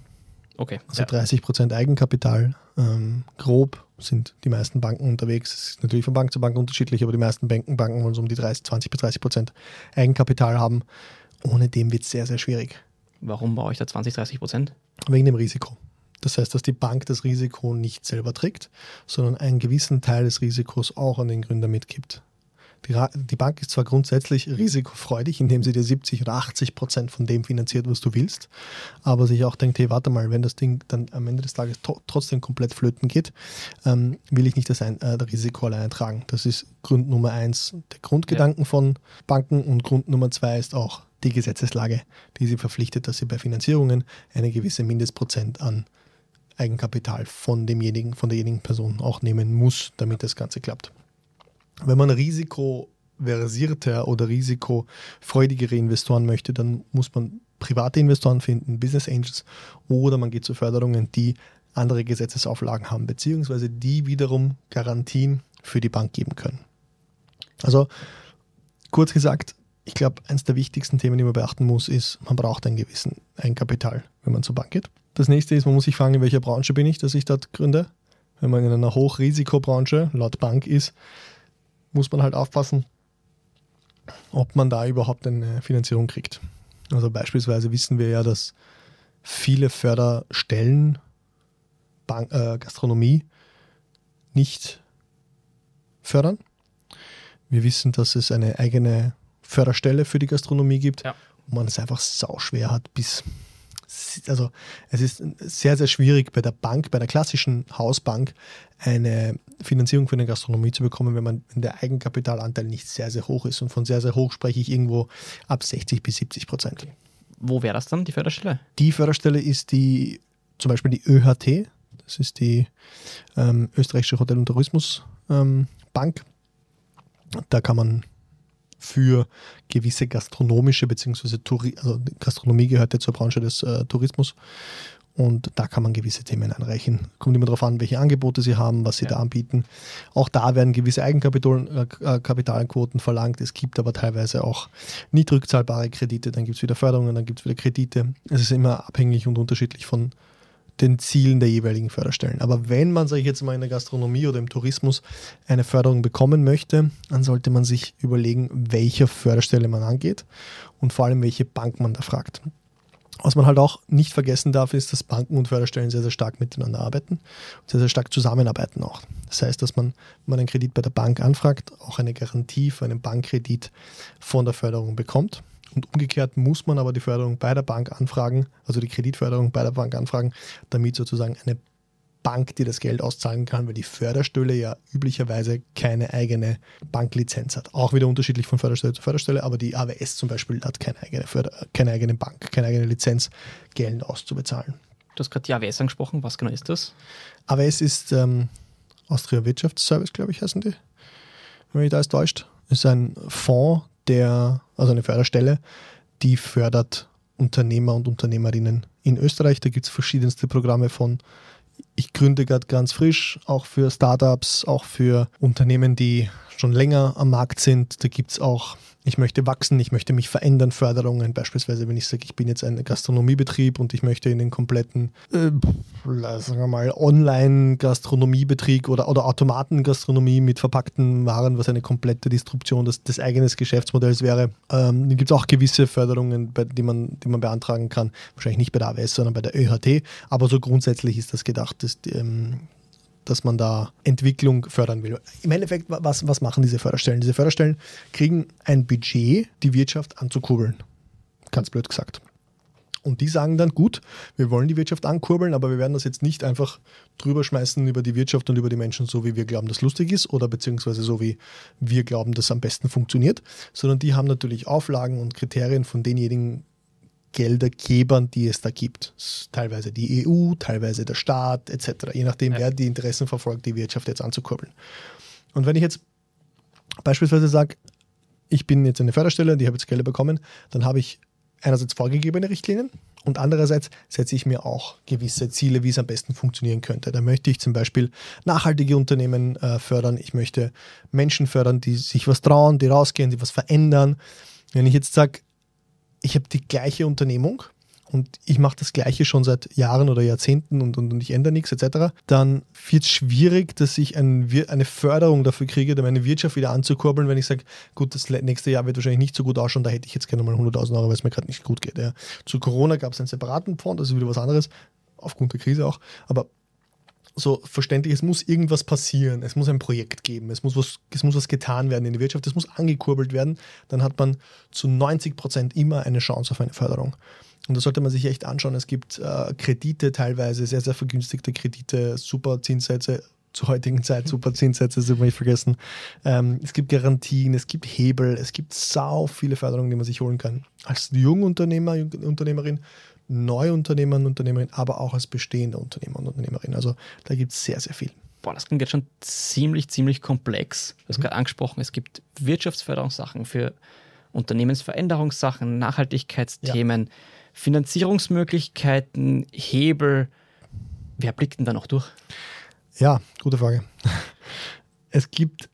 Okay. Also ja. 30% Eigenkapital. Ähm, grob sind die meisten Banken unterwegs. Es ist natürlich von Bank zu Bank unterschiedlich, aber die meisten Banken, Banken wollen so um die 30, 20 bis 30% Eigenkapital haben. Ohne dem wird es sehr, sehr schwierig. Warum brauche ich da 20, 30 Prozent? Wegen dem Risiko. Das heißt, dass die Bank das Risiko nicht selber trägt, sondern einen gewissen Teil des Risikos auch an den Gründer mitgibt. Die, die Bank ist zwar grundsätzlich risikofreudig, indem sie dir 70 oder 80 Prozent von dem finanziert, was du willst, aber sich auch denkt, hey, warte mal, wenn das Ding dann am Ende des Tages trotzdem komplett flöten geht, ähm, will ich nicht das, ein, äh, das Risiko alleine tragen. Das ist Grund Nummer eins, der Grundgedanken von Banken und Grund Nummer zwei ist auch die Gesetzeslage, die sie verpflichtet, dass sie bei Finanzierungen eine gewisse Mindestprozent an Eigenkapital von demjenigen, von derjenigen Person auch nehmen muss, damit das Ganze klappt. Wenn man risikoversierte oder risikofreudigere Investoren möchte, dann muss man private Investoren finden, Business Angels, oder man geht zu Förderungen, die andere Gesetzesauflagen haben, beziehungsweise die wiederum Garantien für die Bank geben können. Also kurz gesagt, ich glaube, eines der wichtigsten Themen, die man beachten muss, ist, man braucht ein gewissen Eigenkapital, wenn man zur Bank geht. Das nächste ist, man muss sich fragen, in welcher Branche bin ich, dass ich dort gründe. Wenn man in einer Hochrisikobranche laut Bank ist, muss man halt aufpassen, ob man da überhaupt eine Finanzierung kriegt. Also beispielsweise wissen wir ja, dass viele Förderstellen Bank, äh, Gastronomie nicht fördern. Wir wissen, dass es eine eigene Förderstelle für die Gastronomie gibt, Ja. wo man es einfach sauschwer hat, bis also es ist sehr, sehr schwierig bei der Bank, bei der klassischen Hausbank eine Finanzierung für eine Gastronomie zu bekommen, wenn man wenn der Eigenkapitalanteil nicht sehr, sehr hoch ist. Und von sehr, sehr hoch spreche ich irgendwo ab 60 bis 70 Prozent. Wo wäre das dann, die Förderstelle? Die Förderstelle ist die, zum Beispiel die ÖHT, das ist die ähm, österreichische Hotel- und Tourismusbank. Ähm, da kann man für gewisse gastronomische beziehungsweise also Gastronomie gehört ja zur Branche des äh, Tourismus und da kann man gewisse Themen einreichen. Kommt immer darauf an, welche Angebote sie haben, was sie ja. da anbieten. Auch da werden gewisse Eigenkapitalquoten äh, verlangt. Es gibt aber teilweise auch nicht rückzahlbare Kredite. Dann gibt es wieder Förderungen, dann gibt es wieder Kredite. Es ist immer abhängig und unterschiedlich von den Zielen der jeweiligen Förderstellen. Aber wenn man, sage ich jetzt mal, in der Gastronomie oder im Tourismus eine Förderung bekommen möchte, dann sollte man sich überlegen, welcher Förderstelle man angeht und vor allem, welche Bank man da fragt. Was man halt auch nicht vergessen darf, ist, dass Banken und Förderstellen sehr, sehr stark miteinander arbeiten und sehr, sehr stark zusammenarbeiten auch. Das heißt, dass man, wenn man einen Kredit bei der Bank anfragt, auch eine Garantie für einen Bankkredit von der Förderung bekommt. Und umgekehrt muss man aber die Förderung bei der Bank anfragen, also die Kreditförderung bei der Bank anfragen, damit sozusagen eine Bank, die das Geld auszahlen kann, weil die Förderstelle ja üblicherweise keine eigene Banklizenz hat. Auch wieder unterschiedlich von Förderstelle zu Förderstelle, aber die AWS zum Beispiel hat keine eigene, Förder keine eigene Bank, keine eigene Lizenz, Geld auszubezahlen. Du hast gerade die AWS angesprochen. Was genau ist das? AWS ist ähm, Austria Wirtschaftsservice, glaube ich, heißen die. Wenn mich da ist täuscht. Ist ein Fonds, der, also eine Förderstelle, die fördert Unternehmer und Unternehmerinnen in Österreich. Da gibt es verschiedenste Programme von ich gründe gerade ganz frisch, auch für Startups, auch für Unternehmen, die schon länger am Markt sind. Da gibt es auch ich möchte wachsen, ich möchte mich verändern, Förderungen, beispielsweise wenn ich sage, ich bin jetzt ein Gastronomiebetrieb und ich möchte in den kompletten, äh, sagen wir mal, Online-Gastronomiebetrieb oder, oder Automatengastronomie mit verpackten Waren, was eine komplette Disruption des, des eigenen Geschäftsmodells wäre. Ähm, gibt es auch gewisse Förderungen, bei, die, man, die man beantragen kann, wahrscheinlich nicht bei der AWS, sondern bei der ÖHT, aber so grundsätzlich ist das gedacht, dass ähm, dass man da Entwicklung fördern will. Im Endeffekt, was, was machen diese Förderstellen? Diese Förderstellen kriegen ein Budget, die Wirtschaft anzukurbeln. Ganz blöd gesagt. Und die sagen dann, gut, wir wollen die Wirtschaft ankurbeln, aber wir werden das jetzt nicht einfach drüber schmeißen über die Wirtschaft und über die Menschen, so wie wir glauben, dass lustig ist oder beziehungsweise so wie wir glauben, dass am besten funktioniert, sondern die haben natürlich Auflagen und Kriterien von denjenigen Geldergebern, die es da gibt. Teilweise die EU, teilweise der Staat etc., je nachdem, ja. wer die Interessen verfolgt, die Wirtschaft jetzt anzukurbeln. Und wenn ich jetzt beispielsweise sage, ich bin jetzt eine Förderstelle, die habe jetzt Gelder bekommen, dann habe ich einerseits vorgegebene Richtlinien und andererseits setze ich mir auch gewisse Ziele, wie es am besten funktionieren könnte. Da möchte ich zum Beispiel nachhaltige Unternehmen äh, fördern, ich möchte Menschen fördern, die sich was trauen, die rausgehen, die was verändern. Wenn ich jetzt sage, ich habe die gleiche Unternehmung und ich mache das Gleiche schon seit Jahren oder Jahrzehnten und, und, und ich ändere nichts etc., dann wird es schwierig, dass ich ein, eine Förderung dafür kriege, meine Wirtschaft wieder anzukurbeln, wenn ich sage, gut, das nächste Jahr wird wahrscheinlich nicht so gut ausschauen, da hätte ich jetzt gerne mal 100.000 Euro, weil es mir gerade nicht gut geht. Ja. Zu Corona gab es einen separaten Fonds, das ist wieder was anderes, aufgrund der Krise auch, aber so verständlich, es muss irgendwas passieren, es muss ein Projekt geben, es muss was, es muss was getan werden in der Wirtschaft, es muss angekurbelt werden, dann hat man zu 90 Prozent immer eine Chance auf eine Förderung. Und da sollte man sich echt anschauen. Es gibt äh, Kredite teilweise, sehr, sehr vergünstigte Kredite, super Zinssätze, zur heutigen Zeit super Zinssätze, das habe ich vergessen. Ähm, es gibt Garantien, es gibt Hebel, es gibt sau viele Förderungen, die man sich holen kann. Als Jungunternehmer, Unternehmerin Neuunternehmer und Unternehmerin, aber auch als bestehender Unternehmer und Unternehmerin. Also da gibt es sehr, sehr viel. Boah, das klingt jetzt schon ziemlich, ziemlich komplex. Du hast mhm. gerade angesprochen, es gibt Wirtschaftsförderungssachen für Unternehmensveränderungssachen, Nachhaltigkeitsthemen, ja. Finanzierungsmöglichkeiten, Hebel. Wer blickt denn da noch durch? Ja, gute Frage. Es gibt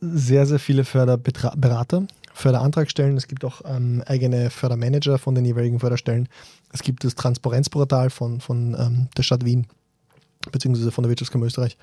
sehr, sehr viele Förderberater, Förderantragstellen. Es gibt auch ähm, eigene Fördermanager von den jeweiligen Förderstellen. Es gibt das Transparenzportal von, von ähm, der Stadt Wien beziehungsweise von der Wirtschaftskammer Österreich.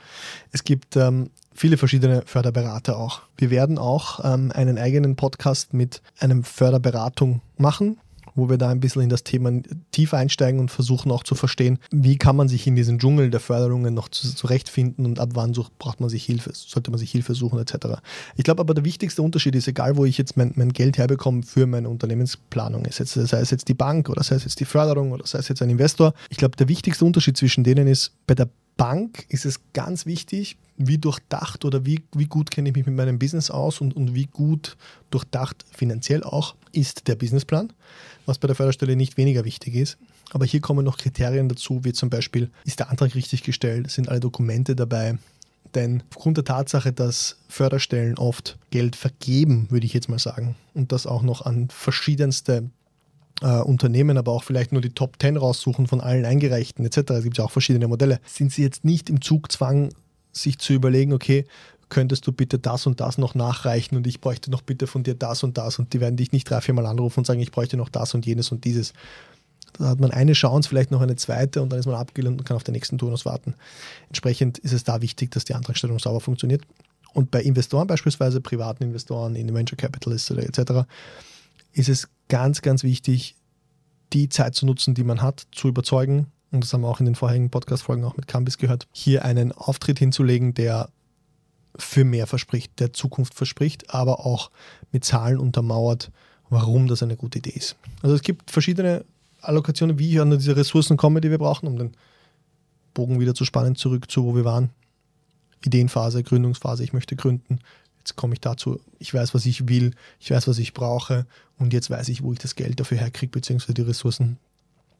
Es gibt ähm, viele verschiedene Förderberater auch. Wir werden auch ähm, einen eigenen Podcast mit einem Förderberatung machen, wo wir da ein bisschen in das Thema tief einsteigen und versuchen auch zu verstehen, wie kann man sich in diesem Dschungel der Förderungen noch zurechtfinden und ab wann sucht, braucht man sich Hilfe, sollte man sich Hilfe suchen etc. Ich glaube aber der wichtigste Unterschied ist, egal wo ich jetzt mein, mein Geld herbekomme für meine Unternehmensplanung, ist jetzt, sei es jetzt die Bank oder sei es jetzt die Förderung oder sei es jetzt ein Investor, ich glaube der wichtigste Unterschied zwischen denen ist, bei der Bank ist es ganz wichtig, wie durchdacht oder wie, wie gut kenne ich mich mit meinem Business aus und, und wie gut durchdacht finanziell auch ist der Businessplan, was bei der Förderstelle nicht weniger wichtig ist. Aber hier kommen noch Kriterien dazu, wie zum Beispiel, ist der Antrag richtig gestellt, sind alle Dokumente dabei. Denn aufgrund der Tatsache, dass Förderstellen oft Geld vergeben, würde ich jetzt mal sagen, und das auch noch an verschiedenste äh, Unternehmen, aber auch vielleicht nur die Top 10 raussuchen von allen eingereichten etc. Es gibt ja auch verschiedene Modelle. Sind sie jetzt nicht im Zugzwang, sich zu überlegen, okay, könntest du bitte das und das noch nachreichen und ich bräuchte noch bitte von dir das und das und die werden dich nicht drei, vier Mal anrufen und sagen, ich bräuchte noch das und jenes und dieses. Da hat man eine Chance, vielleicht noch eine zweite und dann ist man abgelehnt und kann auf den nächsten Turnus warten. Entsprechend ist es da wichtig, dass die Antragstellung sauber funktioniert. Und bei Investoren beispielsweise, privaten Investoren, in Venture Capitalists oder etc., ist es ganz, ganz wichtig, die Zeit zu nutzen, die man hat, zu überzeugen. Und das haben wir auch in den vorherigen Podcast-Folgen auch mit Cambis gehört, hier einen Auftritt hinzulegen, der für mehr verspricht, der Zukunft verspricht, aber auch mit Zahlen untermauert, warum das eine gute Idee ist. Also es gibt verschiedene Allokationen, wie ich an diese Ressourcen komme, die wir brauchen, um den Bogen wieder zu spannen, zurück zu wo wir waren. Ideenphase, Gründungsphase, ich möchte gründen, Jetzt komme ich dazu, ich weiß, was ich will, ich weiß, was ich brauche und jetzt weiß ich, wo ich das Geld dafür herkriege, beziehungsweise die Ressourcen.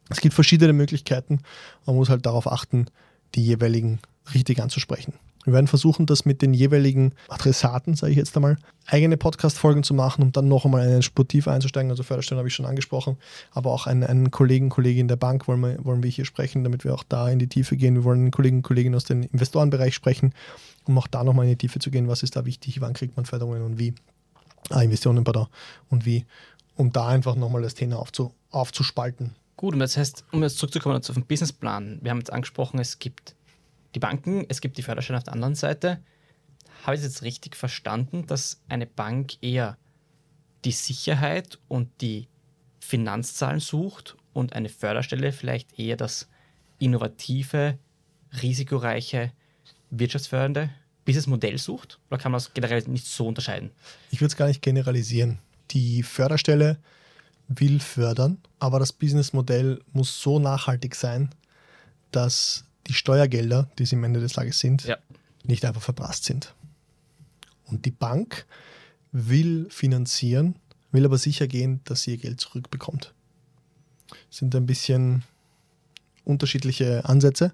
Es gibt verschiedene Möglichkeiten. Man muss halt darauf achten, die jeweiligen richtig anzusprechen. Wir werden versuchen, das mit den jeweiligen Adressaten, sage ich jetzt einmal, eigene Podcast-Folgen zu machen und dann noch einmal einen sportiv einzusteigen. Also Förderstellen habe ich schon angesprochen, aber auch einen, einen Kollegen, Kollegin der Bank wollen wir, wollen wir hier sprechen, damit wir auch da in die Tiefe gehen. Wir wollen einen Kollegen, Kollegin aus dem Investorenbereich sprechen, um auch da nochmal in die Tiefe zu gehen. Was ist da wichtig? Wann kriegt man Förderungen und wie? Ah, Investitionen, pardon. Und wie? Um da einfach nochmal das Thema aufzu, aufzuspalten. Gut, und das heißt, um jetzt zurückzukommen auf den Businessplan, wir haben jetzt angesprochen, es gibt die Banken, es gibt die Förderstellen auf der anderen Seite. Habe ich es jetzt richtig verstanden, dass eine Bank eher die Sicherheit und die Finanzzahlen sucht und eine Förderstelle vielleicht eher das innovative, risikoreiche, wirtschaftsfördernde Businessmodell sucht? Oder kann man das generell nicht so unterscheiden? Ich würde es gar nicht generalisieren. Die Förderstelle will fördern, aber das Businessmodell muss so nachhaltig sein, dass die Steuergelder, die sie am Ende des Tages sind, ja. nicht einfach verprasst sind. Und die Bank will finanzieren, will aber sicher gehen, dass sie ihr Geld zurückbekommt. Das sind ein bisschen unterschiedliche Ansätze.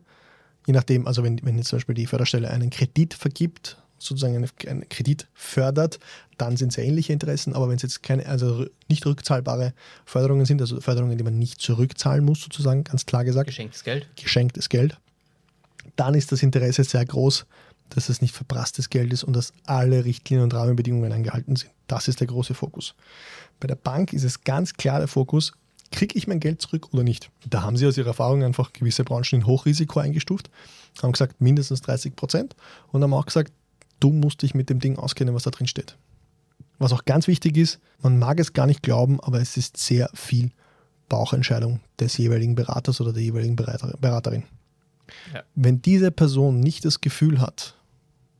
Je nachdem, also wenn, wenn jetzt zum Beispiel die Förderstelle einen Kredit vergibt, sozusagen einen, einen Kredit fördert, dann sind es ja ähnliche Interessen. Aber wenn es jetzt keine, also nicht rückzahlbare Förderungen sind, also Förderungen, die man nicht zurückzahlen muss, sozusagen, ganz klar gesagt. Geschenktes Geld. Geschenktes Geld dann ist das Interesse sehr groß, dass es nicht verprasstes Geld ist und dass alle Richtlinien und Rahmenbedingungen eingehalten sind. Das ist der große Fokus. Bei der Bank ist es ganz klar der Fokus, kriege ich mein Geld zurück oder nicht. Da haben sie aus ihrer Erfahrung einfach gewisse Branchen in Hochrisiko eingestuft, haben gesagt mindestens 30 Prozent und haben auch gesagt, du musst dich mit dem Ding auskennen, was da drin steht. Was auch ganz wichtig ist, man mag es gar nicht glauben, aber es ist sehr viel Bauchentscheidung des jeweiligen Beraters oder der jeweiligen Beraterin. Wenn diese Person nicht das Gefühl hat,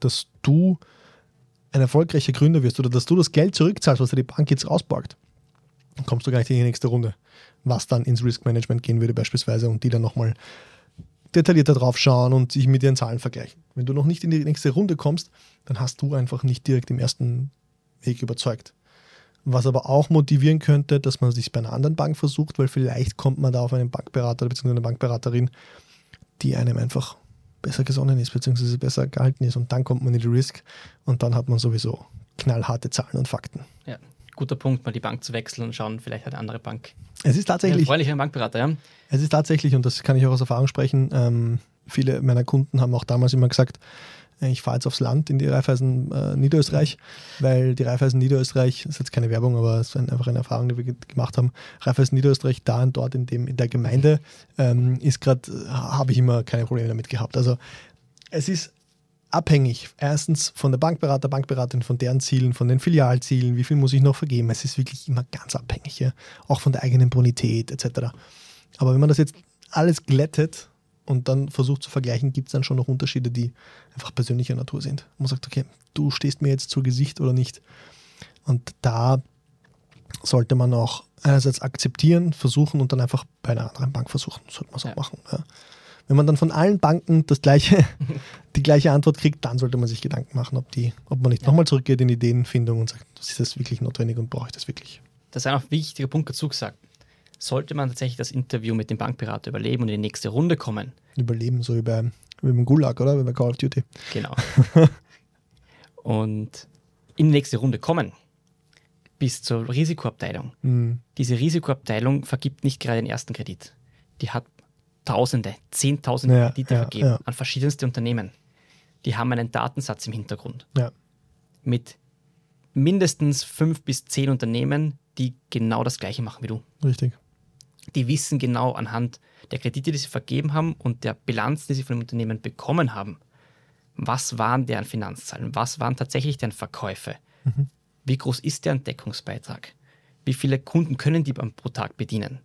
dass du ein erfolgreicher Gründer wirst oder dass du das Geld zurückzahlst, was dir die Bank jetzt rausborgt, dann kommst du gar nicht in die nächste Runde. Was dann ins Risk Management gehen würde, beispielsweise, und die dann nochmal detaillierter drauf schauen und sich mit ihren Zahlen vergleichen. Wenn du noch nicht in die nächste Runde kommst, dann hast du einfach nicht direkt im ersten Weg überzeugt. Was aber auch motivieren könnte, dass man sich bei einer anderen Bank versucht, weil vielleicht kommt man da auf einen Bankberater bzw. eine Bankberaterin, die einem einfach besser gesonnen ist, beziehungsweise besser gehalten ist. Und dann kommt man in die Risk und dann hat man sowieso knallharte Zahlen und Fakten. Ja, guter Punkt, mal die Bank zu wechseln und schauen, vielleicht hat eine andere Bank. Es ist tatsächlich. Freundlicher Bankberater, ja. Es ist tatsächlich, und das kann ich auch aus Erfahrung sprechen, ähm, viele meiner Kunden haben auch damals immer gesagt, ich fahre jetzt aufs Land in die Raiffeisen äh, Niederösterreich, weil die Raiffeisen Niederösterreich, das ist jetzt keine Werbung, aber es ist einfach eine Erfahrung, die wir gemacht haben. Raiffeisen Niederösterreich da und dort in, dem, in der Gemeinde ähm, ist gerade, habe ich immer keine Probleme damit gehabt. Also es ist abhängig. Erstens von der Bankberater, Bankberaterin, von deren Zielen, von den Filialzielen, wie viel muss ich noch vergeben. Es ist wirklich immer ganz abhängig, ja? auch von der eigenen Bonität etc. Aber wenn man das jetzt alles glättet und dann versucht zu vergleichen, gibt es dann schon noch Unterschiede, die einfach persönlicher Natur sind. Man sagt, okay, du stehst mir jetzt zu Gesicht oder nicht. Und da sollte man auch einerseits akzeptieren, versuchen und dann einfach bei einer anderen Bank versuchen. Das sollte man so ja. machen. Ja. Wenn man dann von allen Banken das gleiche, die gleiche Antwort kriegt, dann sollte man sich Gedanken machen, ob, die, ob man nicht ja. nochmal zurückgeht in Ideenfindung und sagt, ist das wirklich notwendig und brauche ich das wirklich. Das ist ein wichtiger Punkt dazu gesagt. Sollte man tatsächlich das Interview mit dem Bankberater überleben und in die nächste Runde kommen. Überleben, so wie, bei, wie beim Gulag, oder? Wie bei Call of Duty. Genau. und in die nächste Runde kommen, bis zur Risikoabteilung. Mhm. Diese Risikoabteilung vergibt nicht gerade den ersten Kredit. Die hat Tausende, Zehntausende ja, Kredite ja, vergeben ja. an verschiedenste Unternehmen. Die haben einen Datensatz im Hintergrund. Mit mindestens fünf bis zehn Unternehmen, die genau das Gleiche machen wie du. Richtig. Die wissen genau anhand der Kredite, die sie vergeben haben und der Bilanz, die sie von dem Unternehmen bekommen haben, was waren deren Finanzzahlen, was waren tatsächlich deren Verkäufe, mhm. Wie groß ist deren Deckungsbeitrag? Wie viele Kunden können die pro Tag bedienen?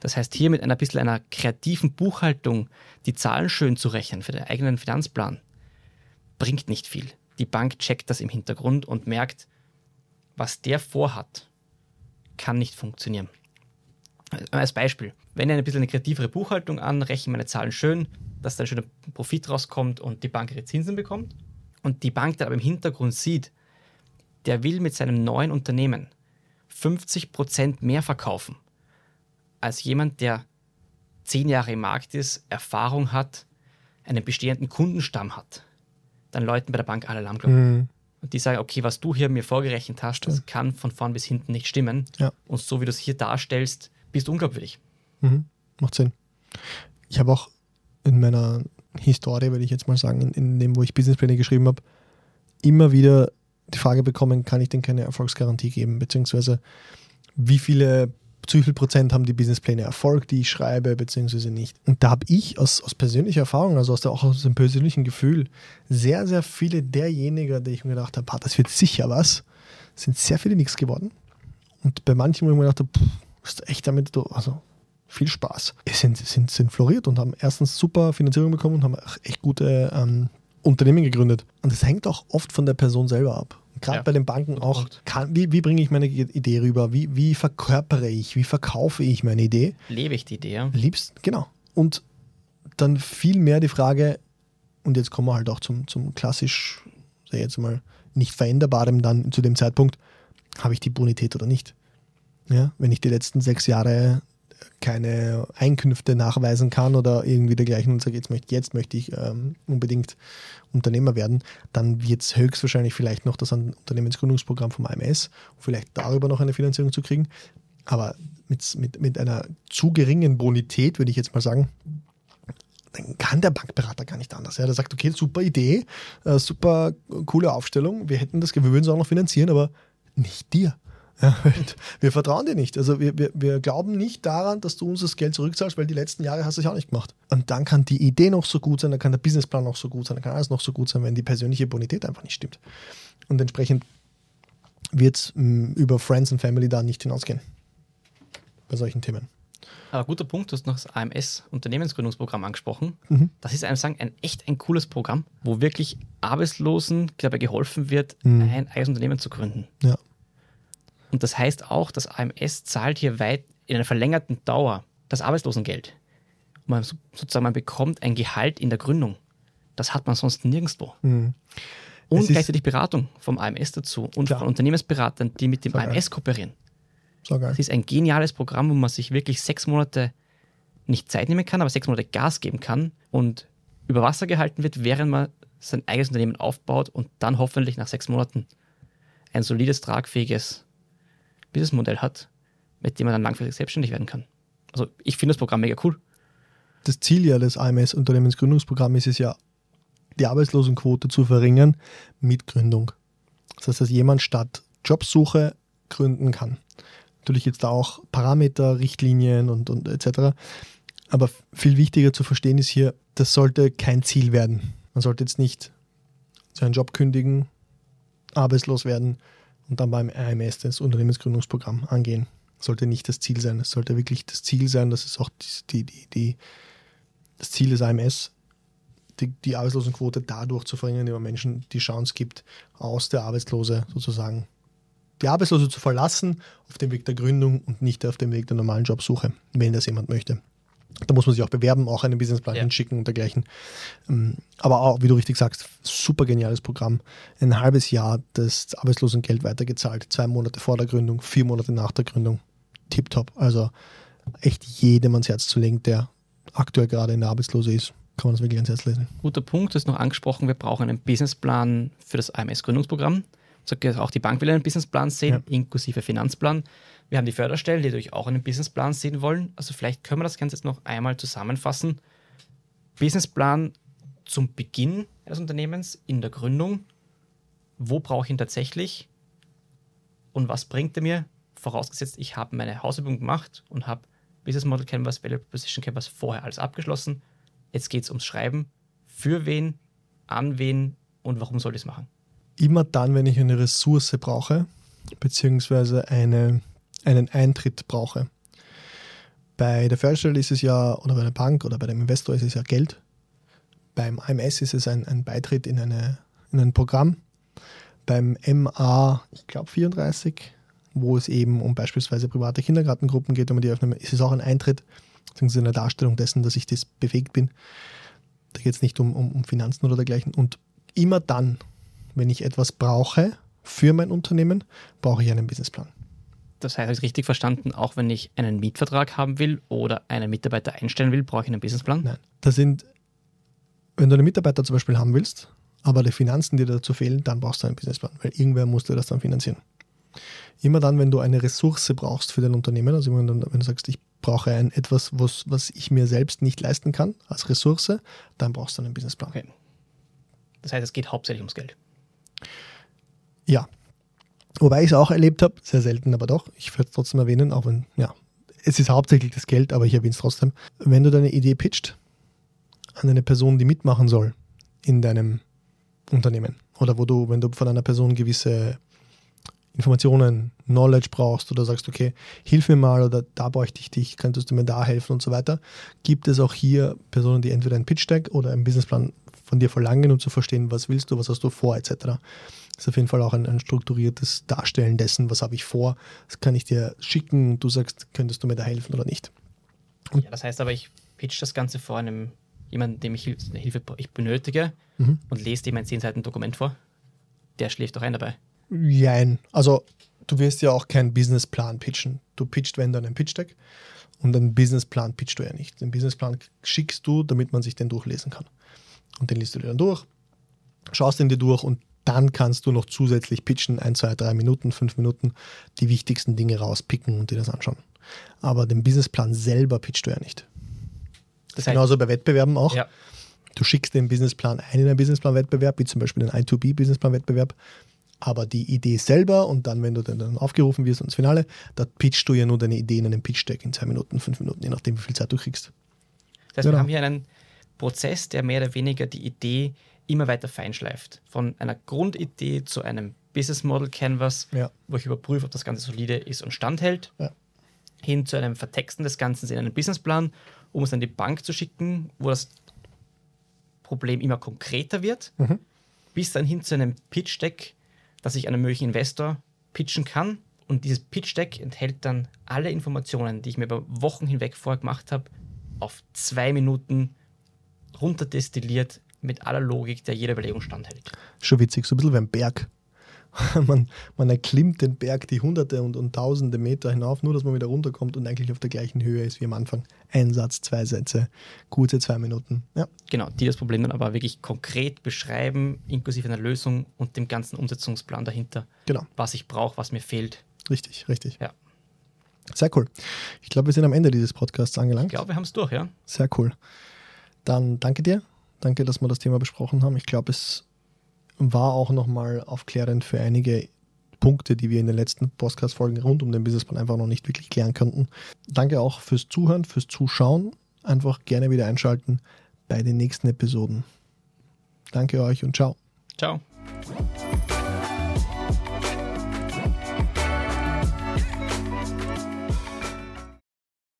Das heißt, hier mit einer bisschen einer kreativen Buchhaltung die Zahlen schön zu rechnen für den eigenen Finanzplan, bringt nicht viel. Die Bank checkt das im Hintergrund und merkt, was der vorhat, kann nicht funktionieren. Als Beispiel, wenn ich ein bisschen eine kreativere Buchhaltung an, rechne meine Zahlen schön, dass da ein schöner Profit rauskommt und die Bank ihre Zinsen bekommt und die Bank dann aber im Hintergrund sieht, der will mit seinem neuen Unternehmen 50% mehr verkaufen als jemand, der zehn Jahre im Markt ist, Erfahrung hat, einen bestehenden Kundenstamm hat. Dann läuten bei der Bank alle Alarmglocken. Mhm. Und die sagen, okay, was du hier mir vorgerechnet hast, das kann von vorn bis hinten nicht stimmen. Ja. Und so wie du es hier darstellst, bist unglaubwürdig. Mhm. Macht Sinn. Ich habe auch in meiner Historie, würde ich jetzt mal sagen, in, in dem, wo ich Businesspläne geschrieben habe, immer wieder die Frage bekommen, kann ich denn keine Erfolgsgarantie geben, beziehungsweise wie viele zu viel Prozent haben die Businesspläne Erfolg, die ich schreibe, beziehungsweise nicht. Und da habe ich aus, aus persönlicher Erfahrung, also aus der, auch aus dem persönlichen Gefühl, sehr, sehr viele derjenigen, die ich mir gedacht habe, das wird sicher was, sind sehr viele nichts geworden. Und bei manchen, wo ich mir gedacht habe, ist echt damit, also viel Spaß. Sind, sind, sind floriert und haben erstens super Finanzierung bekommen und haben echt gute ähm, Unternehmen gegründet. Und es hängt auch oft von der Person selber ab. Gerade ja, bei den Banken auch, kann, wie, wie bringe ich meine Idee rüber? Wie, wie verkörpere ich? Wie verkaufe ich meine Idee? Lebe ich die Idee? Ja? Liebst, genau. Und dann viel mehr die Frage, und jetzt kommen wir halt auch zum, zum klassisch, sag jetzt mal, nicht veränderbarem dann zu dem Zeitpunkt, habe ich die Bonität oder nicht? Ja, wenn ich die letzten sechs Jahre keine Einkünfte nachweisen kann oder irgendwie dergleichen und sage, jetzt möchte, jetzt möchte ich ähm, unbedingt Unternehmer werden, dann wird es höchstwahrscheinlich vielleicht noch das Unternehmensgründungsprogramm vom AMS, um vielleicht darüber noch eine Finanzierung zu kriegen. Aber mit, mit, mit einer zu geringen Bonität, würde ich jetzt mal sagen, dann kann der Bankberater gar nicht anders. Ja, der sagt, okay, super Idee, äh, super coole Aufstellung, wir hätten das, wir würden es auch noch finanzieren, aber nicht dir. Ja, wir vertrauen dir nicht. Also wir, wir, wir glauben nicht daran, dass du uns das Geld zurückzahlst, weil die letzten Jahre hast du es ja auch nicht gemacht. Und dann kann die Idee noch so gut sein, dann kann der Businessplan noch so gut sein, dann kann alles noch so gut sein, wenn die persönliche Bonität einfach nicht stimmt. Und entsprechend wird es mm, über Friends and Family da nicht hinausgehen. Bei solchen Themen. Aber guter Punkt, du hast noch das AMS Unternehmensgründungsprogramm angesprochen. Mhm. Das ist einem sagen ein echt ein cooles Programm, wo wirklich Arbeitslosen dabei geholfen wird, mhm. ein eigenes Unternehmen zu gründen. Ja. Und das heißt auch, das AMS zahlt hier weit in einer verlängerten Dauer das Arbeitslosengeld. Und man sozusagen, man bekommt ein Gehalt in der Gründung. Das hat man sonst nirgendwo. Mhm. Und gleichzeitig Beratung vom AMS dazu und klar. von Unternehmensberatern, die mit dem so AMS kooperieren. So geil. Das ist ein geniales Programm, wo man sich wirklich sechs Monate nicht Zeit nehmen kann, aber sechs Monate Gas geben kann und über Wasser gehalten wird, während man sein eigenes Unternehmen aufbaut und dann hoffentlich nach sechs Monaten ein solides, tragfähiges Businessmodell hat, mit dem man dann langfristig selbstständig werden kann. Also ich finde das Programm mega cool. Das Ziel ja des AMS Unternehmensgründungsprogramms ist es ja, die Arbeitslosenquote zu verringern mit Gründung. Das heißt, dass jemand statt Jobsuche gründen kann. Natürlich jetzt da auch Parameter, Richtlinien und, und etc. Aber viel wichtiger zu verstehen ist hier, das sollte kein Ziel werden. Man sollte jetzt nicht seinen Job kündigen, arbeitslos werden und dann beim AMS das Unternehmensgründungsprogramm angehen. Sollte nicht das Ziel sein. Es sollte wirklich das Ziel sein, das ist auch die, die, die, das Ziel des AMS, die, die Arbeitslosenquote dadurch zu verringern, indem man Menschen die Chance gibt, aus der Arbeitslose sozusagen die Arbeitslose zu verlassen auf dem Weg der Gründung und nicht auf dem Weg der normalen Jobsuche, wenn das jemand möchte. Da muss man sich auch bewerben, auch einen Businessplan ja. hinschicken und dergleichen. Ähm, aber auch, wie du richtig sagst, super geniales Programm. Ein halbes Jahr das Arbeitslosengeld weitergezahlt, zwei Monate vor der Gründung, vier Monate nach der Gründung. Tipptopp. Also echt jedem ans Herz zu legen, der aktuell gerade in der Arbeitslose ist. Kann man das wirklich ans Herz lesen. Guter Punkt, du hast noch angesprochen, wir brauchen einen Businessplan für das AMS-Gründungsprogramm. Auch die Bank will einen Businessplan sehen, ja. inklusive Finanzplan. Wir haben die Förderstellen, die natürlich auch einen Businessplan sehen wollen. Also vielleicht können wir das Ganze jetzt noch einmal zusammenfassen. Businessplan zum Beginn eines Unternehmens, in der Gründung. Wo brauche ich ihn tatsächlich? Und was bringt er mir? Vorausgesetzt, ich habe meine Hausübung gemacht und habe Business Model Canvas, Value Proposition Canvas vorher alles abgeschlossen. Jetzt geht es ums Schreiben. Für wen, an wen und warum soll ich es machen? Immer dann, wenn ich eine Ressource brauche, beziehungsweise eine einen Eintritt brauche. Bei der Förderstelle ist es ja, oder bei der Bank oder bei dem Investor ist es ja Geld. Beim AMS ist es ein, ein Beitritt in, eine, in ein Programm. Beim MA, ich glaube 34, wo es eben um beispielsweise private Kindergartengruppen geht, um die öffnen, ist es auch ein Eintritt, beziehungsweise eine Darstellung dessen, dass ich das befähigt bin. Da geht es nicht um, um, um Finanzen oder dergleichen. Und immer dann, wenn ich etwas brauche für mein Unternehmen, brauche ich einen Businessplan. Das heißt, habe ich richtig verstanden, auch wenn ich einen Mietvertrag haben will oder einen Mitarbeiter einstellen will, brauche ich einen Businessplan? Nein. Das sind, wenn du einen Mitarbeiter zum Beispiel haben willst, aber die Finanzen dir dazu fehlen, dann brauchst du einen Businessplan, weil irgendwer muss dir das dann finanzieren. Immer dann, wenn du eine Ressource brauchst für dein Unternehmen, also wenn du, wenn du sagst, ich brauche ein etwas, was, was ich mir selbst nicht leisten kann als Ressource, dann brauchst du einen Businessplan. Okay. Das heißt, es geht hauptsächlich ums Geld. Ja, Wobei ich es auch erlebt habe, sehr selten, aber doch. Ich werde es trotzdem erwähnen, auch wenn, ja, es ist hauptsächlich das Geld, aber ich erwähne es trotzdem. Wenn du deine Idee pitcht an eine Person, die mitmachen soll in deinem Unternehmen oder wo du, wenn du von einer Person gewisse Informationen, Knowledge brauchst oder sagst, okay, hilf mir mal oder da bräuchte ich dich, könntest du mir da helfen und so weiter, gibt es auch hier Personen, die entweder einen Pitch-Deck oder einen Businessplan von dir verlangen, um zu verstehen, was willst du, was hast du vor, etc ist auf jeden Fall auch ein, ein strukturiertes Darstellen dessen, was habe ich vor, das kann ich dir schicken, du sagst, könntest du mir da helfen oder nicht. Und ja, das heißt aber, ich pitch das Ganze vor einem jemanden, dem ich Hilfe ich benötige mhm. und lese dem ein 10 Seiten Dokument vor. Der schläft doch ein dabei. Jein. Also du wirst ja auch keinen Businessplan pitchen. Du pitcht, wenn dann ein Pitch-Deck und einen Businessplan pitchst du ja nicht. Den Businessplan schickst du, damit man sich den durchlesen kann. Und den liest du dir dann durch, schaust ihn dir durch und dann kannst du noch zusätzlich pitchen, ein, zwei, drei Minuten, fünf Minuten, die wichtigsten Dinge rauspicken und dir das anschauen. Aber den Businessplan selber pitchst du ja nicht. Das heißt, Genauso bei Wettbewerben auch. Ja. Du schickst den Businessplan ein in einen Businessplan-Wettbewerb, wie zum Beispiel den I2B-Businessplan-Wettbewerb. Aber die Idee selber und dann, wenn du dann aufgerufen wirst ins Finale, da pitchst du ja nur deine Idee in einem Pitch-Deck in zwei Minuten, fünf Minuten, je nachdem, wie viel Zeit du kriegst. Das heißt, genau. wir haben hier einen Prozess, der mehr oder weniger die Idee immer weiter feinschleift. Von einer Grundidee zu einem Business Model Canvas, ja. wo ich überprüfe, ob das Ganze solide ist und standhält, ja. hin zu einem Vertexten des Ganzen in einen Businessplan, um es an die Bank zu schicken, wo das Problem immer konkreter wird, mhm. bis dann hin zu einem Pitch Deck, das ich einem möglichen Investor pitchen kann. Und dieses Pitch Deck enthält dann alle Informationen, die ich mir über Wochen hinweg vorher gemacht habe, auf zwei Minuten runterdestilliert mit aller Logik, der jeder Überlegung standhält. Schon witzig, so ein bisschen wie ein Berg. man, man erklimmt den Berg die hunderte und, und tausende Meter hinauf, nur dass man wieder runterkommt und eigentlich auf der gleichen Höhe ist wie am Anfang. Ein Satz, zwei Sätze, gute zwei Minuten. Ja. Genau, die das Problem dann aber wirklich konkret beschreiben, inklusive einer Lösung und dem ganzen Umsetzungsplan dahinter. Genau. Was ich brauche, was mir fehlt. Richtig, richtig. Ja. Sehr cool. Ich glaube, wir sind am Ende dieses Podcasts angelangt. Ich glaube, wir haben es durch, ja. Sehr cool. Dann danke dir Danke, dass wir das Thema besprochen haben. Ich glaube, es war auch nochmal aufklärend für einige Punkte, die wir in den letzten Podcast-Folgen rund um den Businessplan einfach noch nicht wirklich klären konnten. Danke auch fürs Zuhören, fürs Zuschauen. Einfach gerne wieder einschalten bei den nächsten Episoden. Danke euch und ciao. Ciao.